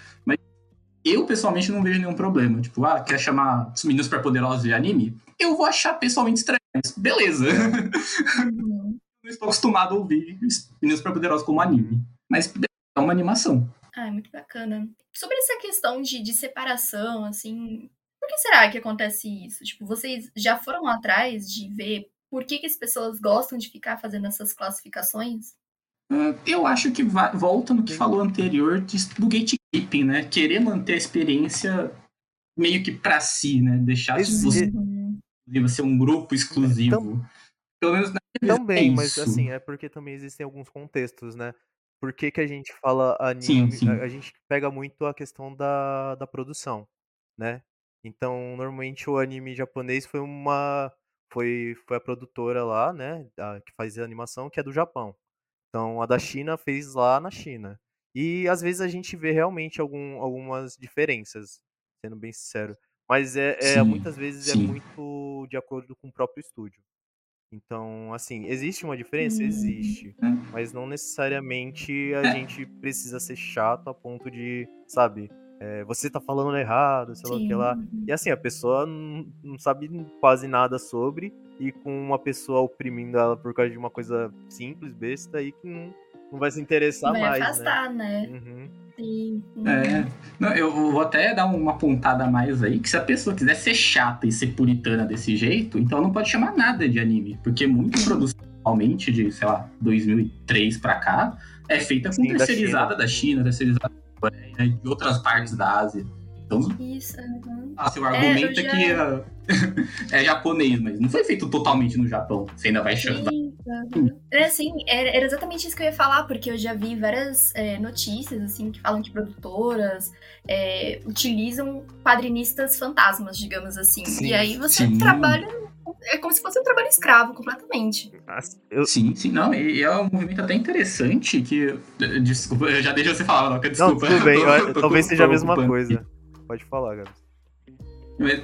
Eu, pessoalmente, não vejo nenhum problema. Tipo, ah, quer chamar os meninos superpoderosos de anime? Eu vou achar pessoalmente estranho, beleza. [LAUGHS] Não estou acostumado a ouvir os meninos superpoderosos como anime. Mas é uma animação. Ah, é muito bacana. Sobre essa questão de, de separação, assim, por que será que acontece isso? Tipo, vocês já foram atrás de ver por que, que as pessoas gostam de ficar fazendo essas classificações? Ah, Eu acho que volta no que falou anterior do gatekeeping, né? Querer manter a experiência meio que pra si, né? Deixar Esse- você Uhum. ser um grupo exclusivo. Pelo menos na Também, é mas assim, é porque também existem alguns contextos, né? Por que, que a gente fala Sim, anime? sim. A, a gente pega muito a questão da, da produção, né? Então, normalmente o anime japonês foi uma. Foi, foi a produtora lá, né? a- que faz a animação, que é do Japão. Então, a da China fez lá na China. E às vezes a gente vê realmente algum, algumas diferenças, sendo bem sincero. Mas é, é Sim, muitas vezes é sim. muito de acordo com o próprio estúdio. Então, assim, existe uma diferença? Hum. Existe. É. Mas não necessariamente a É. gente precisa ser chato a ponto de, sabe, é, você tá falando errado, sei lá o que lá. E assim, a pessoa não, não sabe quase nada sobre, e com uma pessoa oprimindo ela por causa de uma coisa simples, besta, aí que não, não vai se interessar Vai mais, afastar, né? né? Uhum. Sim. É. Não, eu vou até dar uma pontada a mais aí, que se a pessoa quiser ser chata e ser puritana desse jeito, então não pode chamar nada de anime. Porque muita produção, atualmente, de, sei lá, 2003 pra cá, é feita com Sim, da terceirizada China. da China, terceirizada da Coreia e de outras partes da Ásia. Então, Isso. uhum. ah, seu É, argumento é, já- que ah, [LAUGHS] é japonês, mas não foi feito totalmente no Japão. Você ainda vai chamar. Uhum. É assim, era, era exatamente isso que eu ia falar, porque eu já vi várias é, notícias, assim, que falam que produtoras é, utilizam quadrinistas fantasmas, digamos assim. Sim, e aí você sim. trabalha é como se fosse um trabalho escravo, completamente. Eu, Sim, sim, não, e é um movimento até interessante que. Desculpa, eu já deixei você falar, não, desculpa. tudo bem. [LAUGHS] Tô- tô- talvez tô seja a mesma coisa. Pode falar, Gabs.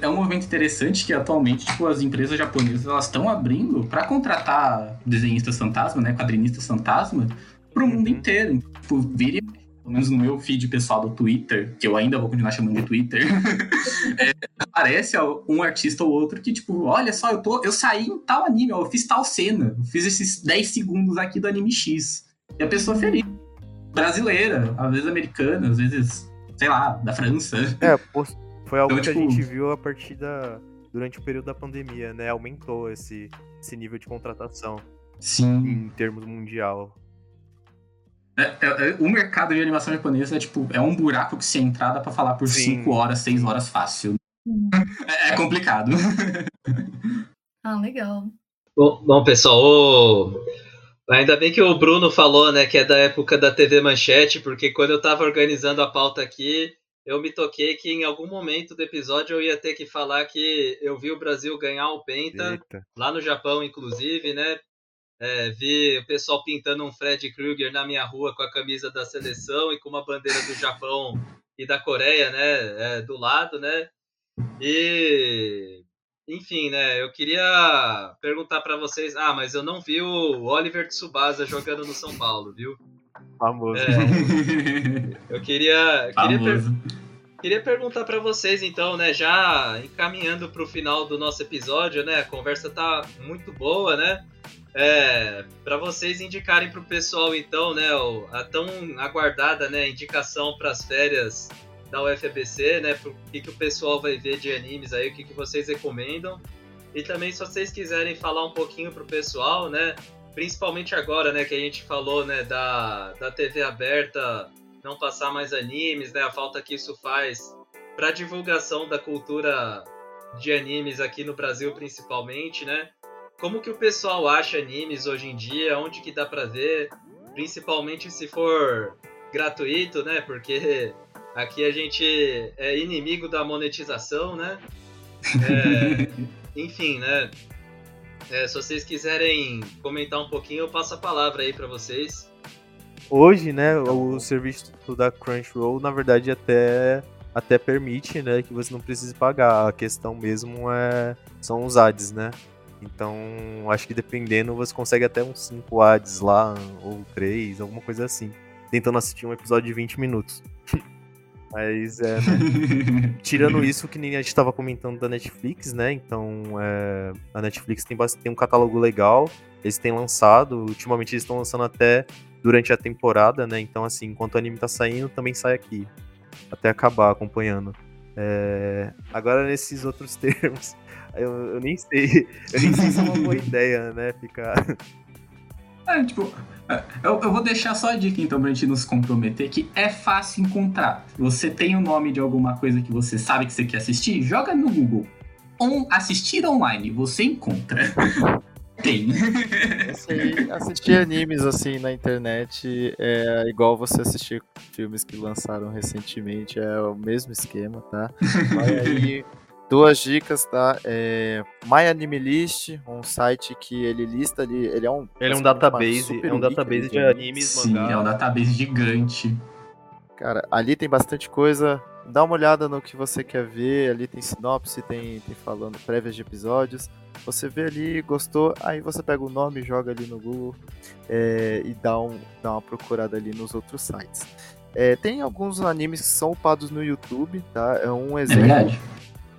É um movimento interessante que atualmente, tipo, as empresas japonesas elas estão abrindo para contratar desenhistas fantasma, né, quadrinistas fantasma, pro mundo Uhum. inteiro. Tipo, vire, pelo menos no meu feed pessoal do Twitter, que eu ainda vou continuar chamando de Twitter, [LAUGHS] é, aparece um artista ou outro que, tipo, olha só, eu, tô, eu saí em tal anime, eu fiz tal cena, eu fiz esses 10 segundos aqui do anime X. E a pessoa feliz. Brasileira, às vezes americana, às vezes, sei lá, da França. É, foi algo Então, que a tipo- gente viu a partir da. durante o período da pandemia, né? Aumentou esse, esse nível de contratação Sim. em termos mundial. É, é, é, o mercado de animação japonesa é tipo, é um buraco que se entrar dá pra falar por Sim. 5 horas, 6 horas fácil. É, é complicado. Ah, legal. Bom, bom, pessoal, o- ainda bem que o Bruno falou, né, que é da época da TV Manchete, porque quando eu tava organizando a pauta aqui, eu me toquei que em algum momento do episódio eu ia ter que falar que eu vi o Brasil ganhar um penta, Eita. lá no Japão, inclusive, né? É, vi o pessoal pintando um Fred Krueger na minha rua com a camisa da seleção e com uma bandeira do Japão e da Coreia, né, é, do lado, né? E enfim, né? Eu queria perguntar pra vocês. Ah, mas eu não vi o Oliver Tsubasa jogando no São Paulo, viu? Famoso. É, eu queria, queria, per- Famoso. queria perguntar pra vocês, então, né? Já encaminhando pro final do nosso episódio, né? A conversa tá muito boa, né? É, para vocês indicarem pro pessoal, então, né? o- A tão aguardada, né? Indicação para as férias da UFBC, né? Pro que, que o pessoal vai ver de animes aí, o que, que vocês recomendam. E também, se vocês quiserem falar um pouquinho pro pessoal, né? Principalmente agora, né? Que a gente falou, né? Da, da TV aberta não passar mais animes, né? A falta que isso faz para divulgação da cultura de animes aqui no Brasil, principalmente, né? Como que o pessoal acha animes hoje em dia? Onde que dá para ver? Principalmente se for gratuito, né? Porque aqui a gente é inimigo da monetização, né? É, [LAUGHS] enfim, né? É, se vocês quiserem comentar um pouquinho, eu passo a palavra aí para vocês. Hoje, né, o serviço da Crunchyroll, na verdade, até, até permite, né, que você não precise pagar. A questão mesmo é são os ads, né? Então, acho que dependendo, você consegue até uns 5 ads lá, ou 3, alguma coisa assim. Tentando assistir um episódio de 20 minutos. [LAUGHS] Mas, é, né? [LAUGHS] Tirando isso, que nem a gente tava comentando da Netflix, né? Então, é, a Netflix tem, tem um catálogo legal. Eles têm lançado, ultimamente eles estão lançando até durante a temporada, né? Então, assim, enquanto o anime tá saindo, também sai aqui. Até acabar acompanhando. É, Agora, nesses outros [LAUGHS] termos, eu, eu nem sei. [LAUGHS] Eu nem sei se é uma boa [LAUGHS] ideia, né? Ficar. É, tipo, é, eu, eu vou deixar só a dica então pra gente nos comprometer que é fácil encontrar. Você tem o nome de alguma coisa que você sabe que você quer assistir, joga no Google. On, assistir online, você encontra. [LAUGHS] Tem. Assim, assistir animes assim na internet é igual você assistir filmes que lançaram recentemente, é o mesmo esquema, tá? Vai aí, duas dicas, tá? É My Anime List, um site que ele lista ali, ele é um Ele é um uma database, é um database de animes. Sim, mangá. é um database gigante. Cara, ali tem bastante coisa. Dá uma olhada no que você quer ver. Ali tem sinopse, tem, tem falando prévias de episódios. Você vê ali, gostou, aí você pega o nome, joga ali no Google é, e dá, um, dá uma procurada ali nos outros sites. É, tem alguns animes que são upados no YouTube, tá? É um É exemplo. verdade.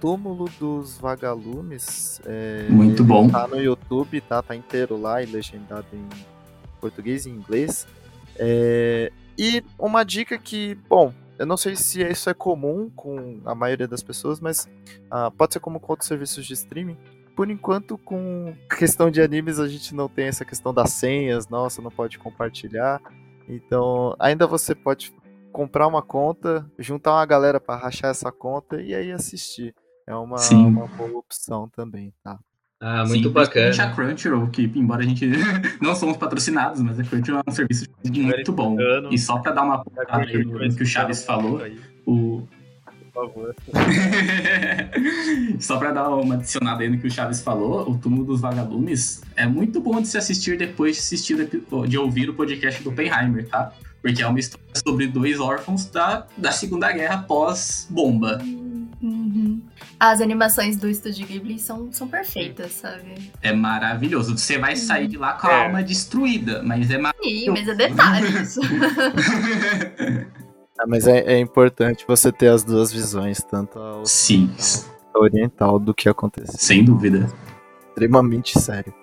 Túmulo dos Vagalumes. é, Muito bom. Tá no YouTube, tá? Tá inteiro lá e legendado em português e inglês. É, e uma dica que, bom, eu não sei se isso é comum com a maioria das pessoas, mas ah, pode ser comum com outros serviços de streaming. Por enquanto, com questão de animes, a gente não tem essa questão das senhas, nossa, não pode compartilhar. Então, ainda você pode comprar uma conta, juntar uma galera para rachar essa conta e aí assistir. É uma, Sim. uma boa opção também, tá? Ah, muito Sim, bacana. a Crunchyroll, que embora a gente [LAUGHS] não somos patrocinados, mas a Crunchyroll é um serviço muito bom. E só pra dar uma apontada aí no que o Chaves falou, o, favor. [LAUGHS] Só pra dar uma adicionada aí no que o Chaves falou, o Túmulo dos Vagalumes é muito bom de se assistir depois de assistir de ouvir o podcast do Oppenheimer, tá? Porque é uma história sobre dois órfãos da, da Segunda Guerra pós-bomba. As animações do Estúdio Ghibli são, são perfeitas, sabe? É maravilhoso. Você vai sair de lá com a É. alma destruída, mas é Sim, mas é detalhes. maravilhoso. [LAUGHS] Ah, mas é, é importante você ter as duas visões, tanto a Sim, a oriental do que aconteceu. sem dúvida. Extremamente sério.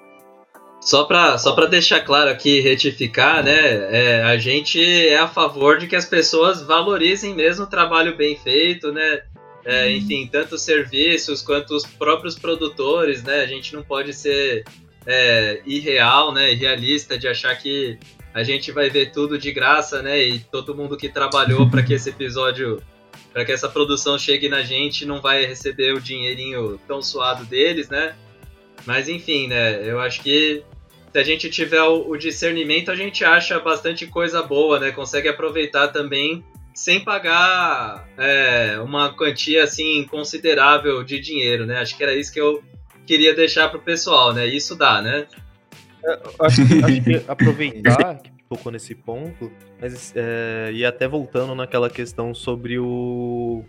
Só pra, só pra deixar claro aqui, retificar, né? é, a gente é a favor de que as pessoas valorizem mesmo o trabalho bem feito, né? É, enfim, tanto os serviços quanto os próprios produtores, né? A gente não pode ser é, irreal, né? Irrealista de achar que a gente vai ver tudo de graça, né? E todo mundo que trabalhou para que esse episódio, para que essa produção chegue na gente, não vai receber o dinheirinho tão suado deles, né? Mas enfim, né? Eu acho que se a gente tiver o, o discernimento, a gente acha bastante coisa boa, né? Consegue aproveitar também sem pagar é, uma quantia assim considerável de dinheiro, né? Acho que era isso que eu queria deixar pro pessoal, né? Isso dá, né? Acho que, acho que aproveitar que tocou nesse ponto, mas é, e até voltando naquela questão sobre o,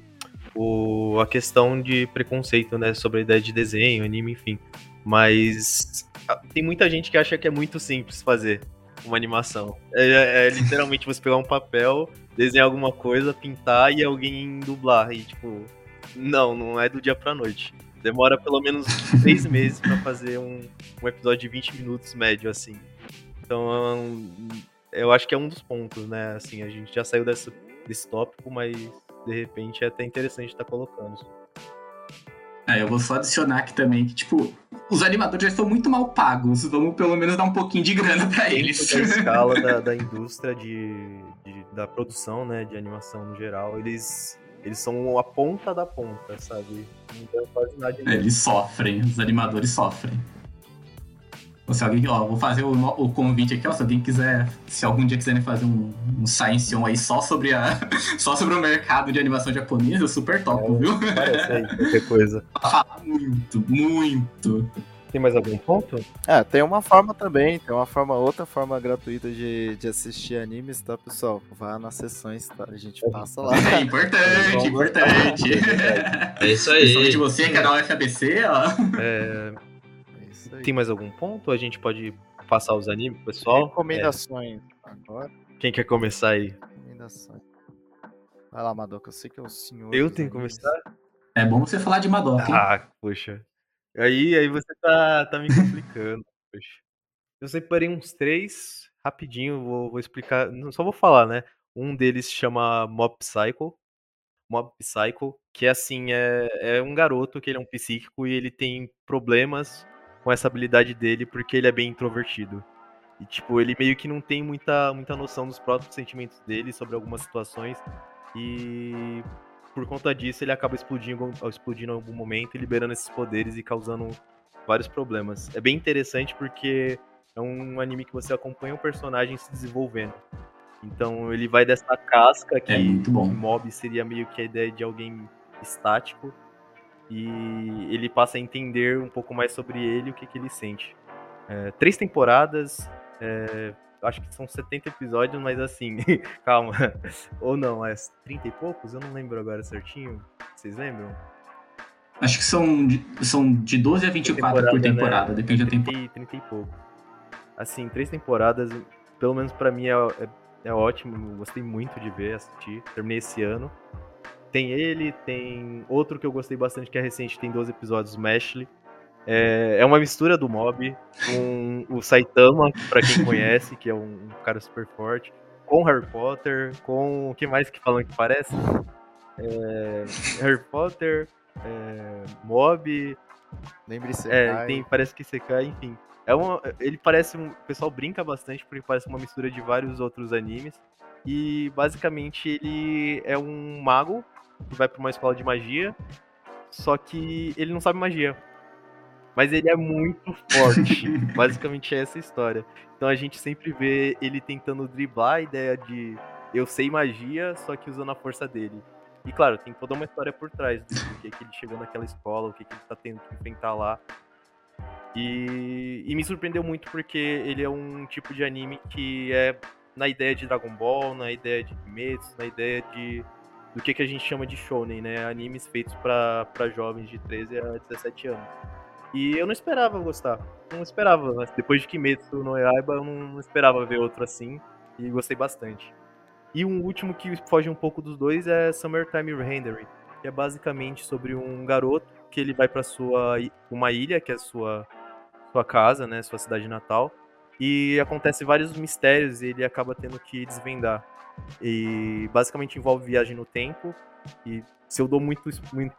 o a questão de preconceito, né, sobre a ideia de desenho, anime, enfim. Mas tem muita gente que acha que é muito simples fazer uma animação. É, é literalmente você pegar um papel, desenhar alguma coisa, pintar e alguém dublar. E tipo, não, não é do dia pra noite. Demora pelo menos três meses pra fazer um, um episódio de 20 minutos médio, assim. Então, eu acho que é um dos pontos, né? Assim, a gente já saiu desse, desse tópico, mas de repente é até interessante estar colocando. É, eu vou só adicionar aqui também que, tipo, os animadores já estão muito mal pagos. Vamos pelo menos dar um pouquinho de grana pra eles. da [LAUGHS] escala da, da indústria de, de- da produção, né, de animação no geral, eles eles são a ponta da ponta, sabe? Não quase nada de Eles sofrem, os animadores sofrem. Ou se alguém, ó, vou fazer o, o convite aqui, ó, se alguém quiser, se algum dia quiserem fazer um, um science on aí só sobre a [LAUGHS] só sobre o mercado de animação japonesa, eu super topo, viu? Parece aí, [LAUGHS] qualquer coisa. Muito, muito. Tem mais algum ponto? É, tem uma forma também, tem uma forma, outra forma gratuita de, de assistir animes, tá, pessoal? Vá nas sessões, tá? A gente passa lá. É importante, [LAUGHS] importante. É isso Principalmente aí. você, canal FABC, ó. É, É isso. Tem mais algum ponto? A gente pode passar os animes, pro pessoal? Recomendações. Agora, É, quem quer começar aí? recomendações. Vai lá, Madoka, eu sei que é o senhor. Eu tenho que começar? É bom você falar de Madoka, hein? Ah, poxa. Aí, aí você tá, tá me complicando. [LAUGHS] poxa. Eu separei uns três, rapidinho, vou, vou explicar. não, Só vou falar, né? Um deles chama Mob Psycho. Mob Psycho, que assim, é, é um garoto que ele é um psíquico e ele tem problemas com essa habilidade dele porque ele é bem introvertido. E, tipo, ele meio que não tem muita, muita noção dos próprios sentimentos dele sobre algumas situações. E por conta disso ele acaba explodindo, explodindo em algum momento e liberando esses poderes e causando vários problemas. É bem interessante porque é um anime que você acompanha o personagem se desenvolvendo. Então ele vai dessa casca que, É que mob seria meio que a ideia de alguém estático e ele passa a entender um pouco mais sobre ele o que, que ele sente. É, três temporadas, é, acho que são 70 episódios, mas assim, [LAUGHS] calma. Ou não, é 30 e poucos? Eu não lembro agora certinho. Vocês lembram? Acho que são de, são de 12 a 24 por né? temporada, depende da 30 temporada. e, 30 e pouco. Assim, três temporadas, pelo menos pra mim é, é, é ótimo. Gostei muito de ver, assistir. Terminei esse ano. Tem ele, tem outro que eu gostei bastante, que é recente, tem 12 episódios, Mashley. É, é uma mistura do Mob com o Saitama, pra quem [LAUGHS] conhece, que é um, cara super forte, com Harry Potter, com o que mais que falam que parece? É, Harry Potter, é, Mob, Lembre-se, é, tem, parece que Sekai, enfim. É uma, ele parece um. O pessoal brinca bastante porque parece uma mistura de vários outros animes. E basicamente ele é um mago que vai pra uma escola de magia. Só que ele não sabe magia. Mas ele é muito forte. [LAUGHS] basicamente é essa história. Então a gente sempre vê ele tentando driblar a ideia de eu sei magia, só que usando a força dele. E claro, tem toda uma história por trás do [LAUGHS] que, que ele chegou naquela escola, o que, que ele tá tendo que enfrentar lá. E, e me surpreendeu muito porque ele é um tipo de anime que é na ideia de Dragon Ball, na ideia de Kimetsu, na ideia de do que, que a gente chama de shonen, né? Animes feitos para jovens de 13 a 17 anos. E eu não esperava gostar. Não esperava. Mas depois de Kimetsu no Yaiba, eu não esperava ver outro assim. E gostei bastante. E um último que foge um pouco dos dois é Summertime Rendering, que é basicamente sobre um garoto que ele vai para sua uma ilha, que é sua sua casa, né, sua cidade natal, e acontece vários mistérios e ele acaba tendo que desvendar. E basicamente envolve viagem no tempo. E se eu dou muito, muito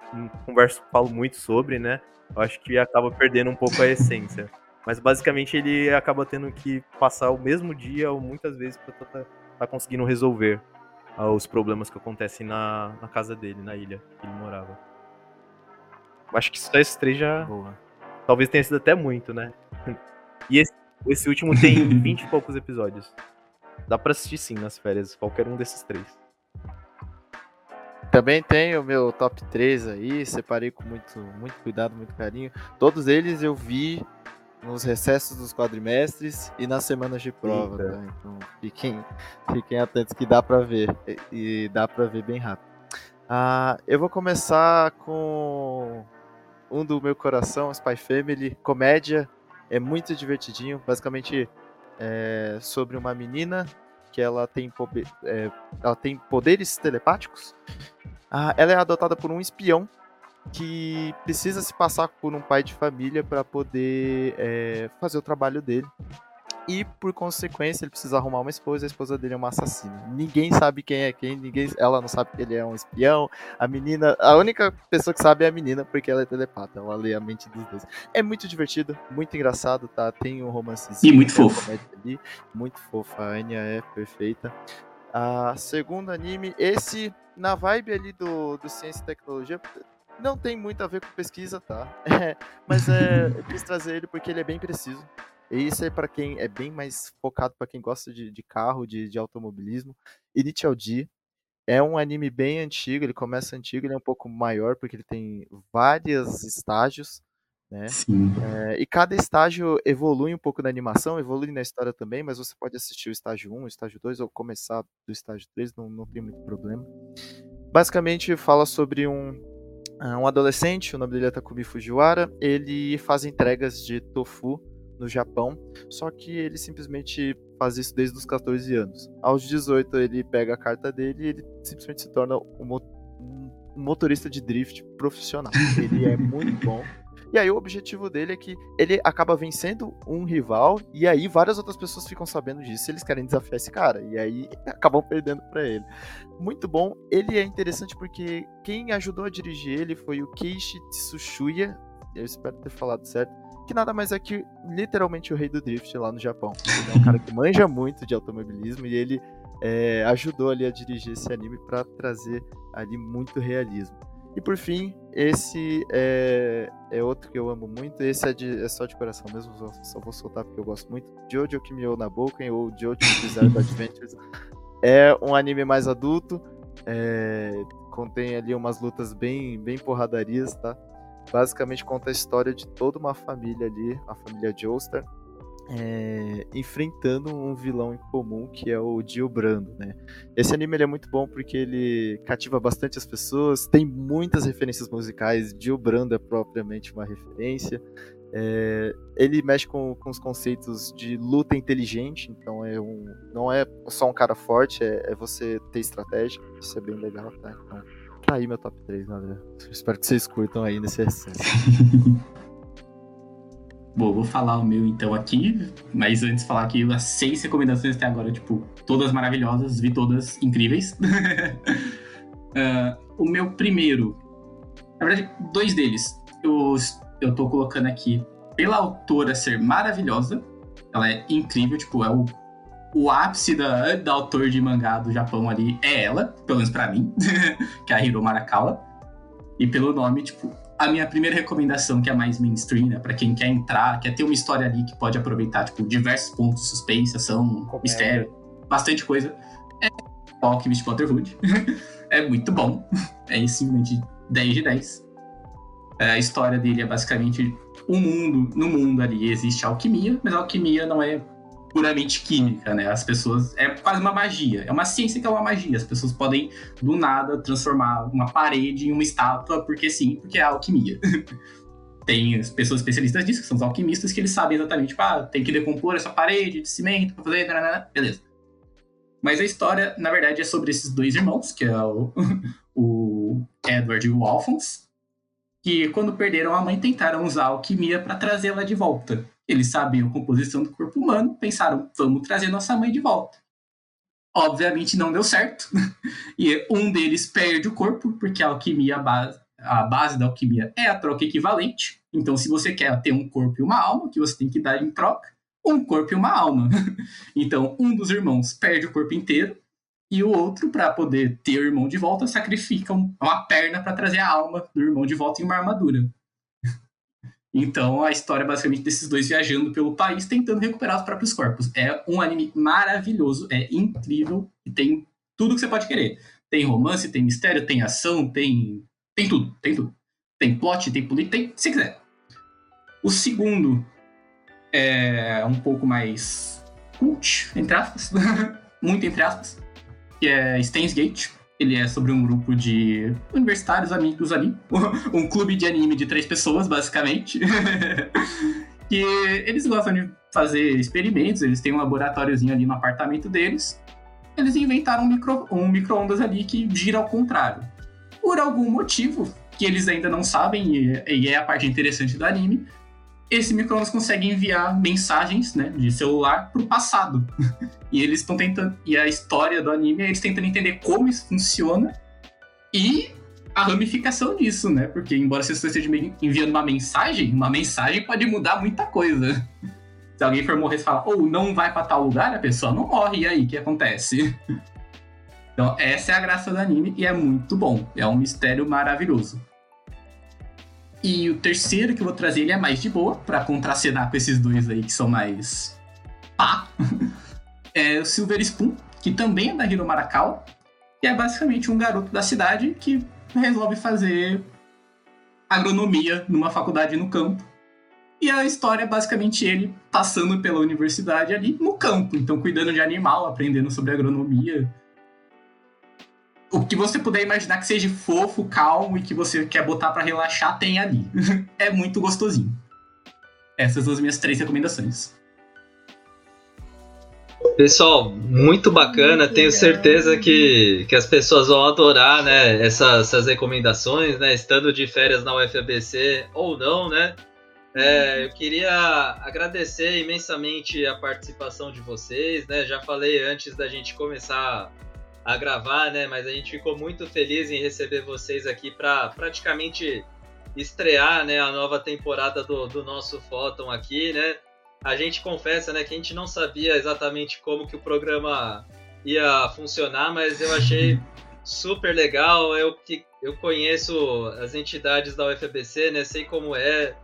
converso, falo muito sobre, né? Eu acho que acaba perdendo um pouco a essência. Mas basicamente ele acaba tendo que passar o mesmo dia ou muitas vezes para estar tá conseguindo resolver uh, os problemas que acontecem na, na casa dele, na ilha que ele morava. Acho que só esses três já. Boa. Talvez tenha sido até muito, né? [LAUGHS] E esse, esse último tem [LAUGHS] 20 e poucos episódios. Dá pra assistir sim nas férias, qualquer um desses três. Também tem o meu top 3 aí, separei com muito, muito cuidado, muito carinho. Todos eles eu vi nos recessos dos quadrimestres e nas semanas de prova, tá? Então fiquem, fiquem atentos que dá pra ver. E, e dá pra ver bem rápido. Ah, eu vou começar com um do meu coração, Spy Family, comédia, é muito divertidinho. Basicamente, é, sobre uma menina que ela tem, é, ela tem poderes telepáticos. Ah, ela é adotada por um espião que precisa se passar por um pai de família para poder é, fazer o trabalho dele e por consequência ele precisa arrumar uma esposa, a esposa dele é uma assassina. Ninguém sabe quem é quem, ninguém, ela não sabe que ele é um espião. A menina, a única pessoa que sabe é a menina porque ela é telepata, ela lê a mente dos dois. É muito divertido, muito engraçado, tá? Tem um romancezinho, e muito fofo. Ali, muito fofo, a Anya é perfeita. A segundo anime, esse na vibe ali do, do ciência e tecnologia, não tem muito a ver com pesquisa, tá? [LAUGHS] É, mas é, eu quis trazer ele porque ele é bem preciso. E isso é para quem é bem mais focado para quem gosta de, de carro, de, de automobilismo. Initial D é um anime bem antigo, ele começa antigo, ele é um pouco maior porque ele tem vários estágios, né? É, e cada estágio evolui um pouco na animação, evolui na história também, mas você pode assistir o estágio 1, o estágio 2 ou começar do estágio 3, não, não tem muito problema. Basicamente fala sobre um, ah, um adolescente, o nome dele é Takumi Fujiwara, ele faz entregas de tofu no Japão, só que ele simplesmente faz isso desde os 14 anos. Aos 18 ele pega a carta dele e ele simplesmente se torna um motorista de drift profissional. Ele é muito bom. E aí o objetivo dele é que ele acaba vencendo um rival e aí várias outras pessoas ficam sabendo disso, eles querem desafiar esse cara e aí [LAUGHS] acabam perdendo para ele. Muito bom. Ele é interessante porque quem ajudou a dirigir ele foi o Keiichi Tsushuya, eu espero ter falado certo que nada mais é que literalmente o rei do drift lá no Japão. Ele é um cara que manja muito de automobilismo e ele é, ajudou ali a dirigir esse anime para trazer ali muito realismo. E por fim, esse é, é, outro que eu amo muito. Esse é, de, é só de coração mesmo, só, só, vou soltar porque eu gosto muito. Jojo Kimio Naboken ou Jojo Bizarre [LAUGHS] Adventures. É um anime mais adulto, é, contém ali umas lutas bem, bem porradarias, tá? Basicamente conta a história de toda uma família ali, a família Joestar, é, enfrentando um vilão em comum que é o Dio Brando, né? Esse anime é muito bom porque ele cativa bastante as pessoas, tem muitas referências musicais, Dio Brando é propriamente uma referência. É, ele mexe com, com os conceitos de luta inteligente, então é um, não é só um cara forte, é, é você ter estratégia, isso é bem legal, tá? Então, Tá aí meu top 3, galera. Espero que vocês curtam aí nesse excesso. [LAUGHS] Bom, vou falar o meu então aqui, mas antes falar aqui as seis recomendações até agora, tipo, todas maravilhosas, vi todas incríveis. uh, [LAUGHS] o meu primeiro, na verdade, dois deles, eu, eu tô colocando aqui pela autora ser maravilhosa, ela é incrível, tipo, é o o ápice da, da autor de mangá do Japão ali é ela, pelo menos pra mim, [LAUGHS] que é a Hiro Marakawa. E pelo nome, tipo, a minha primeira recomendação, que é mais mainstream, né, pra quem quer entrar, quer ter uma história ali que pode aproveitar, tipo, diversos pontos, suspense, ação, mistério, bastante coisa, é Alchemist Brotherhood. [LAUGHS] é muito bom. É simplesmente 10 de 10. É, a história dele é basicamente o mundo, no mundo ali existe alquimia, mas a alquimia não é puramente química, né? As pessoas. É quase uma magia. É uma ciência que é uma magia. As pessoas podem, do nada, transformar uma parede em uma estátua, porque sim, porque é alquimia. [LAUGHS] tem pessoas especialistas disso, que são os alquimistas, que eles sabem exatamente, tipo, ah, tem que decompor essa parede de cimento pra fazer. Beleza. Mas a história, na verdade, é sobre esses dois irmãos, que é o, [LAUGHS] o Edward e o Alphonse, que quando perderam a mãe tentaram usar a alquimia para trazê-la de volta. Eles sabiam a composição do corpo humano, pensaram, vamos trazer nossa mãe de volta. Obviamente não deu certo. [LAUGHS] e um deles perde o corpo, porque a alquimia, a base, a base da alquimia é a troca equivalente. Então, se você quer ter um corpo e uma alma, que você tem que dar em troca, um corpo e uma alma. [LAUGHS] então, um dos irmãos perde o corpo inteiro, e o outro, para poder ter o irmão de volta, sacrifica uma perna para trazer a alma do irmão de volta em uma armadura. Então a história é basicamente desses dois viajando pelo país tentando recuperar os próprios corpos. É um anime maravilhoso, é incrível e tem tudo que você pode querer. Tem romance, tem mistério, tem ação, tem. Tem tudo, tem tudo. Tem plot, tem política, tem. Se quiser. O segundo é um pouco mais cult, entre aspas. [LAUGHS] Muito entre aspas. Que é Steins Gate. Ele é sobre um grupo de universitários amigos ali. [LAUGHS] um clube de anime de três pessoas, basicamente. [LAUGHS] que eles gostam de fazer experimentos, eles têm um laboratóriozinho ali no apartamento deles. Eles inventaram um micro, um micro-ondas ali que gira ao contrário. Por algum motivo, que eles ainda não sabem, e é a parte interessante do anime, esse micro-ondas consegue enviar mensagens né, de celular para o passado. [LAUGHS] e eles estão tentando. E a história do anime eles tentando entender como isso funciona e a ramificação disso, né? Porque, embora você esteja enviando uma mensagem, uma mensagem pode mudar muita coisa. [LAUGHS] Se alguém for morrer e falar, ou oh, não vai para tal lugar, a pessoa não morre. E aí, o que acontece? [LAUGHS] Então, essa é a graça do anime e é muito bom. É um mistério maravilhoso. E o terceiro que eu vou trazer, ele é mais de boa, para contracenar com esses dois aí que são mais pá. [LAUGHS] é o Silver Spoon, que também é da Hiro Marakawa, que é basicamente um garoto da cidade que resolve fazer agronomia numa faculdade no campo. E a história é basicamente ele passando pela universidade ali no campo, então cuidando de animal, aprendendo sobre agronomia, o que você puder imaginar que seja fofo, calmo e que você quer botar para relaxar, tem ali. [LAUGHS] é muito gostosinho. Essas são as minhas três recomendações. Pessoal, muito bacana. Tenho certeza que, que as pessoas vão adorar, né? Essas, essas recomendações, né? Estando de férias na UFABC ou não, né? É, eu queria agradecer imensamente a participação de vocês, né? Já falei antes da gente começar a gravar, né? Mas a gente ficou muito feliz em receber vocês aqui para praticamente estrear, né, a nova temporada do, do nosso Photon aqui, né? A gente confessa, né, que a gente não sabia exatamente como que o programa ia funcionar, mas eu achei [LAUGHS] super legal. Eu que eu conheço as entidades da UFBC, né? Sei como é.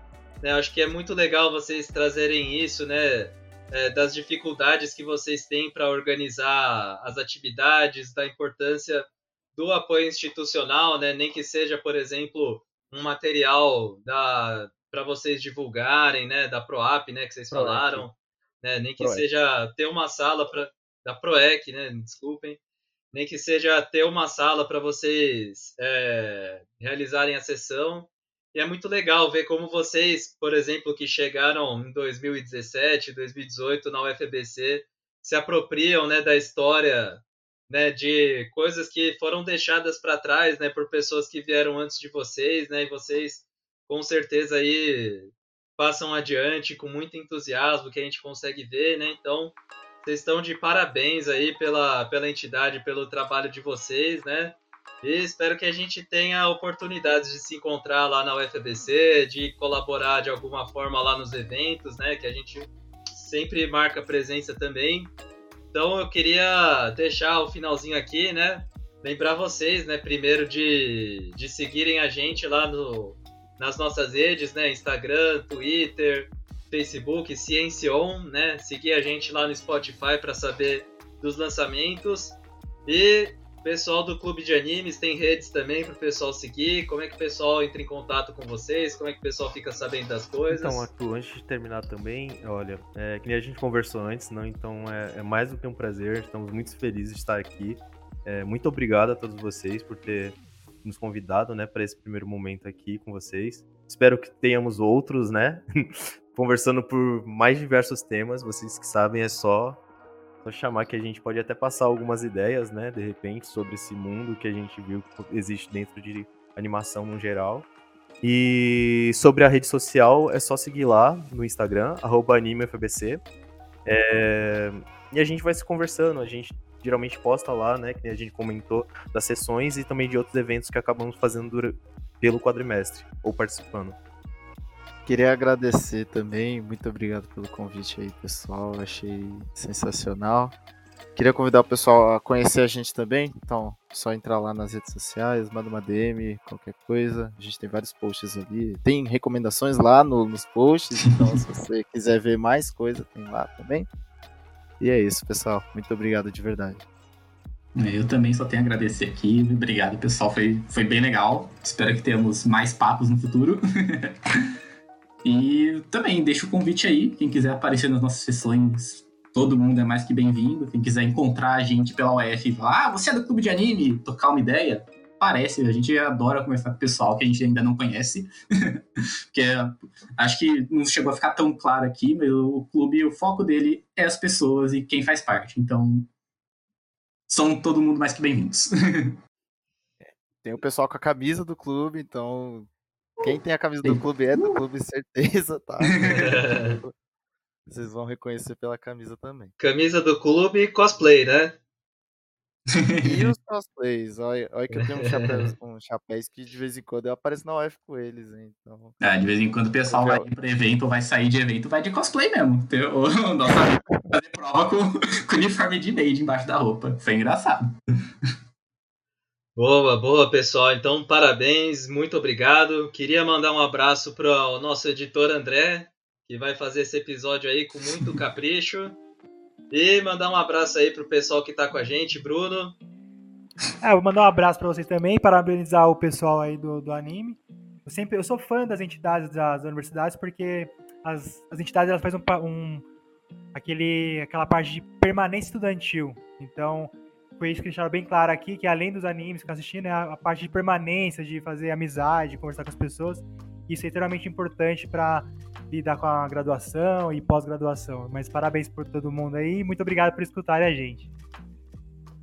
Né, acho que é muito legal vocês trazerem isso, né? É, das dificuldades que vocês têm para organizar as atividades, da importância do apoio institucional, né? nem que seja, por exemplo, um material para vocês divulgarem, né? da PROAP, né? que vocês falaram, né? nem que seja ter uma sala para da PROEC, né? desculpem, nem que seja ter uma sala para vocês é, realizarem a sessão, e é muito legal ver como vocês, por exemplo, que chegaram em 2017, 2018 na UFBC, se apropriam né, da história né, de coisas que foram deixadas para trás né, por pessoas que vieram antes de vocês, né, e vocês com certeza aí passam adiante com muito entusiasmo que a gente consegue ver, né? Então, vocês estão de parabéns aí pela, pela entidade, pelo trabalho de vocês, né? E espero que a gente tenha oportunidades de se encontrar lá na UFBC, de colaborar de alguma forma lá nos eventos, né? Que a gente sempre marca presença também. Então eu queria deixar o finalzinho aqui, né? Lembrar vocês, né? Primeiro de, de seguirem a gente lá no, nas nossas redes, né? Instagram, Twitter, Facebook, Ciencion, né? Seguir a gente lá no Spotify para saber dos lançamentos. E Pessoal do Clube de Animes tem redes também para o pessoal seguir. Como é que o pessoal entra em contato com vocês? Como é que o pessoal fica sabendo das coisas? Então, Arthur, antes de terminar também, olha, é, que nem a gente conversou antes, não? Então é, é mais do que um prazer. Estamos muito felizes de estar aqui. É, muito obrigado a todos vocês por ter nos convidado, né, para esse primeiro momento aqui com vocês. Espero que tenhamos outros, né, [LAUGHS] conversando por mais diversos temas. Vocês que sabem, é só só chamar que a gente pode até passar algumas ideias, né, de repente, sobre esse mundo que a gente viu que existe dentro de animação no geral. E sobre a rede social, é só seguir lá no Instagram, AnimeFBC. É... E a gente vai se conversando, a gente geralmente posta lá, né, que a gente comentou, das sessões e também de outros eventos que acabamos fazendo pelo quadrimestre, ou participando. Queria agradecer também, muito obrigado pelo convite aí, pessoal. Achei sensacional. Queria convidar o pessoal a conhecer a gente também, então só entrar lá nas redes sociais, manda uma DM, qualquer coisa. A gente tem vários posts ali. Tem recomendações lá no, nos posts, então se você quiser ver mais coisa, tem lá também. E é isso, pessoal. Muito obrigado de verdade. Eu também só tenho a agradecer aqui. Obrigado, pessoal. Foi, foi bem legal. Espero que tenhamos mais papos no futuro. [LAUGHS] E também deixo o convite aí, quem quiser aparecer nas nossas sessões, todo mundo é mais que bem-vindo. Quem quiser encontrar a gente pela UF e falar, ah, você é do clube de anime, tocar uma ideia, parece, a gente adora conversar com o pessoal que a gente ainda não conhece. [LAUGHS] Porque acho que não chegou a ficar tão claro aqui, mas o clube, o foco dele é as pessoas e quem faz parte. Então, são todo mundo mais que bem-vindos. [LAUGHS] Tem o pessoal com a camisa do clube, então quem tem a camisa do clube é do clube, certeza, tá? [LAUGHS] Vocês vão reconhecer pela camisa também. Camisa do clube e cosplay, né? E os [LAUGHS] cosplays, olha, olha que eu tenho um chapéu, [LAUGHS] um chapéus que de vez em quando eu apareço na UF com eles, hein? Então... É, de vez em quando o pessoal vai para evento, vai sair de evento, vai de cosplay mesmo. O nosso amigo fazer prova com, com uniforme de maid embaixo da roupa. Foi engraçado. Boa, boa, pessoal. Então, parabéns, muito obrigado. Queria mandar um abraço para o nosso editor André, que vai fazer esse episódio aí com muito [LAUGHS] capricho. E mandar um abraço aí para o pessoal que está com a gente, Bruno. É, vou mandar um abraço para vocês também, parabenizar o pessoal aí do, do anime. Eu sempre eu sou fã das entidades das universidades porque as, as entidades elas fazem um, um aquele aquela parte de permanência estudantil. Então, foi isso que deixaram bem claro aqui, que além dos animes que eu assistindo, é a, parte de permanência, de fazer amizade, conversar com as pessoas. Isso é extremamente importante para lidar com a graduação e pós-graduação. Mas parabéns por todo mundo aí e muito obrigado por escutarem a gente.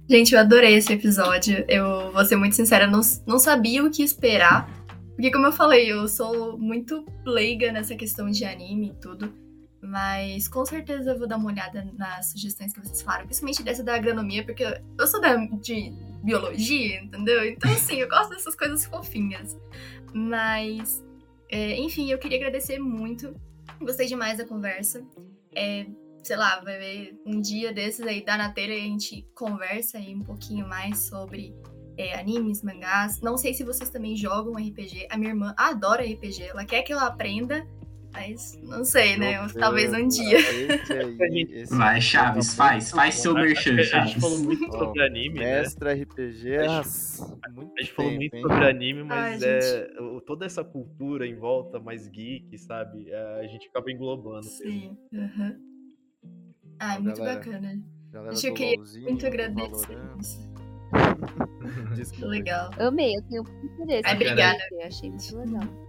Gente, eu adorei esse episódio. Eu vou ser muito sincera, não, não sabia o que esperar. Porque, como eu falei, eu sou muito leiga nessa questão de anime e tudo. Mas com certeza eu vou dar uma olhada nas sugestões que vocês falaram, principalmente dessa da agronomia, porque eu sou da, de biologia, entendeu? Então, assim, eu gosto dessas coisas fofinhas. Mas, é, enfim, eu queria agradecer muito. Gostei demais da conversa. É, sei lá, vai ver um dia desses aí da Nateira e a gente conversa aí um pouquinho mais sobre é, animes, mangás. Não sei se vocês também jogam RPG. A minha irmã adora RPG, ela quer que eu aprenda. Mas não sei, né? Meu Talvez um dia. Vai, Chaves, faz. Faz seu merchan, Chaves. [LAUGHS] A gente falou muito sobre anime, né? Mestre RPG, a gente, muito a gente falou muito hein? sobre anime, mas Ai, é, toda essa cultura em volta mais geek, sabe? É, a gente acaba englobando. Sim. Uhum. Ai, muito galera, bacana. Galera Acho que muito agradecer. [LAUGHS] legal. Amei, eu tenho muito interesse. Ai, obrigada. Eu achei muito legal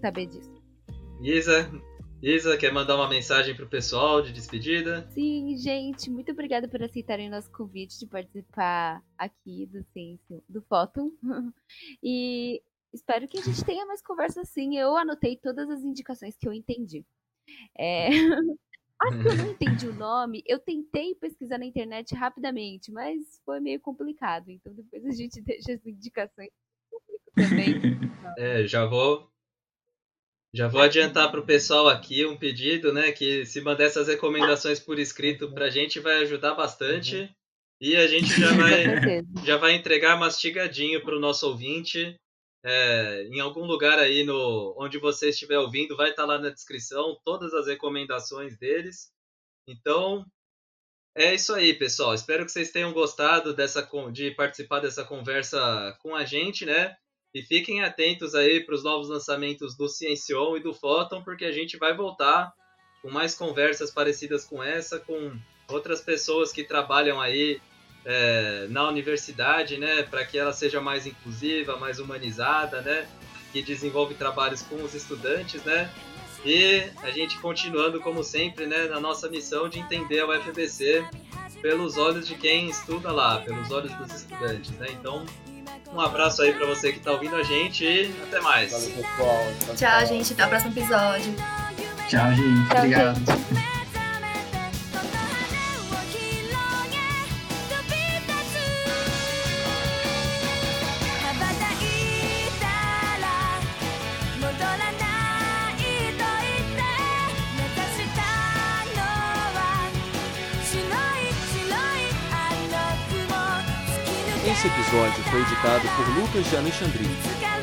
saber disso. Isa, Isa, quer mandar uma mensagem pro pessoal de despedida? Sim, gente, muito obrigada por aceitarem o nosso convite de participar aqui do Ciência, do Fóton. [LAUGHS] e espero que a gente tenha mais conversas assim. Eu anotei todas as indicações que eu entendi. É... [LAUGHS] Acho que eu não entendi o nome. Eu tentei pesquisar na internet rapidamente, mas foi meio complicado. Então depois a gente [LAUGHS] deixa as indicações também. É, já vou já vou adiantar para o pessoal aqui um pedido, né? Que se mandar essas recomendações por escrito para a gente vai ajudar bastante. Uhum. E a gente já [LAUGHS] vai, já vai entregar mastigadinho para o nosso ouvinte. É, em algum lugar aí no onde você estiver ouvindo, vai estar lá na descrição todas as recomendações deles. Então, é isso aí, pessoal. Espero que vocês tenham gostado dessa de participar dessa conversa com a gente, né? E fiquem atentos aí para os novos lançamentos do Ciencion e do Photon, porque a gente vai voltar com mais conversas parecidas com essa, com outras pessoas que trabalham aí é, na universidade, né, para que ela seja mais inclusiva, mais humanizada, né, que desenvolve trabalhos com os estudantes, né, e a gente continuando como sempre, né, na nossa missão de entender a UFBC pelos olhos de quem estuda lá, pelos olhos dos estudantes, né, então um abraço aí para você que tá ouvindo a gente e até mais. Valeu, pessoal. Tchau, tchau, tchau. gente. Até o próximo episódio. Tchau, gente. Tchau, Obrigado. Gente. Este episódio foi editado por Lucas de Alexandria.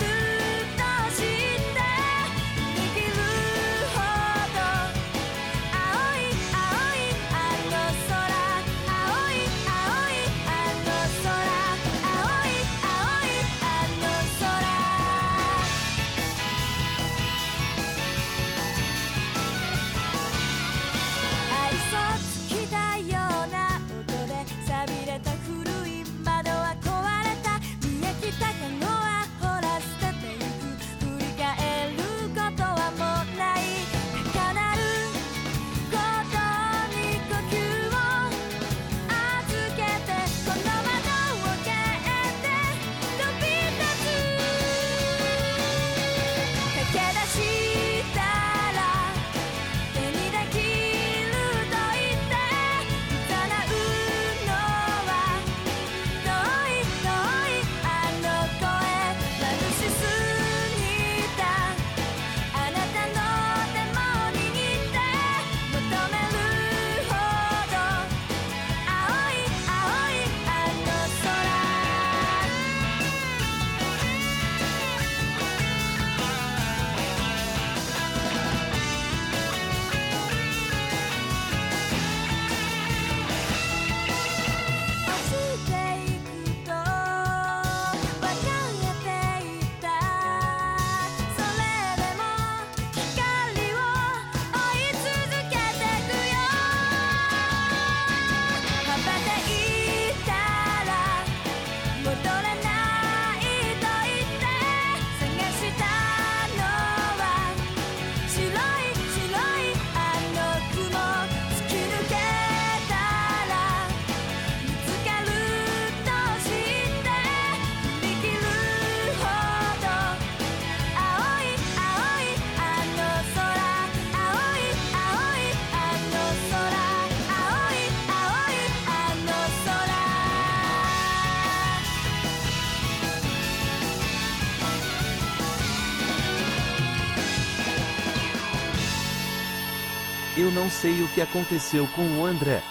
não sei o que aconteceu com o André.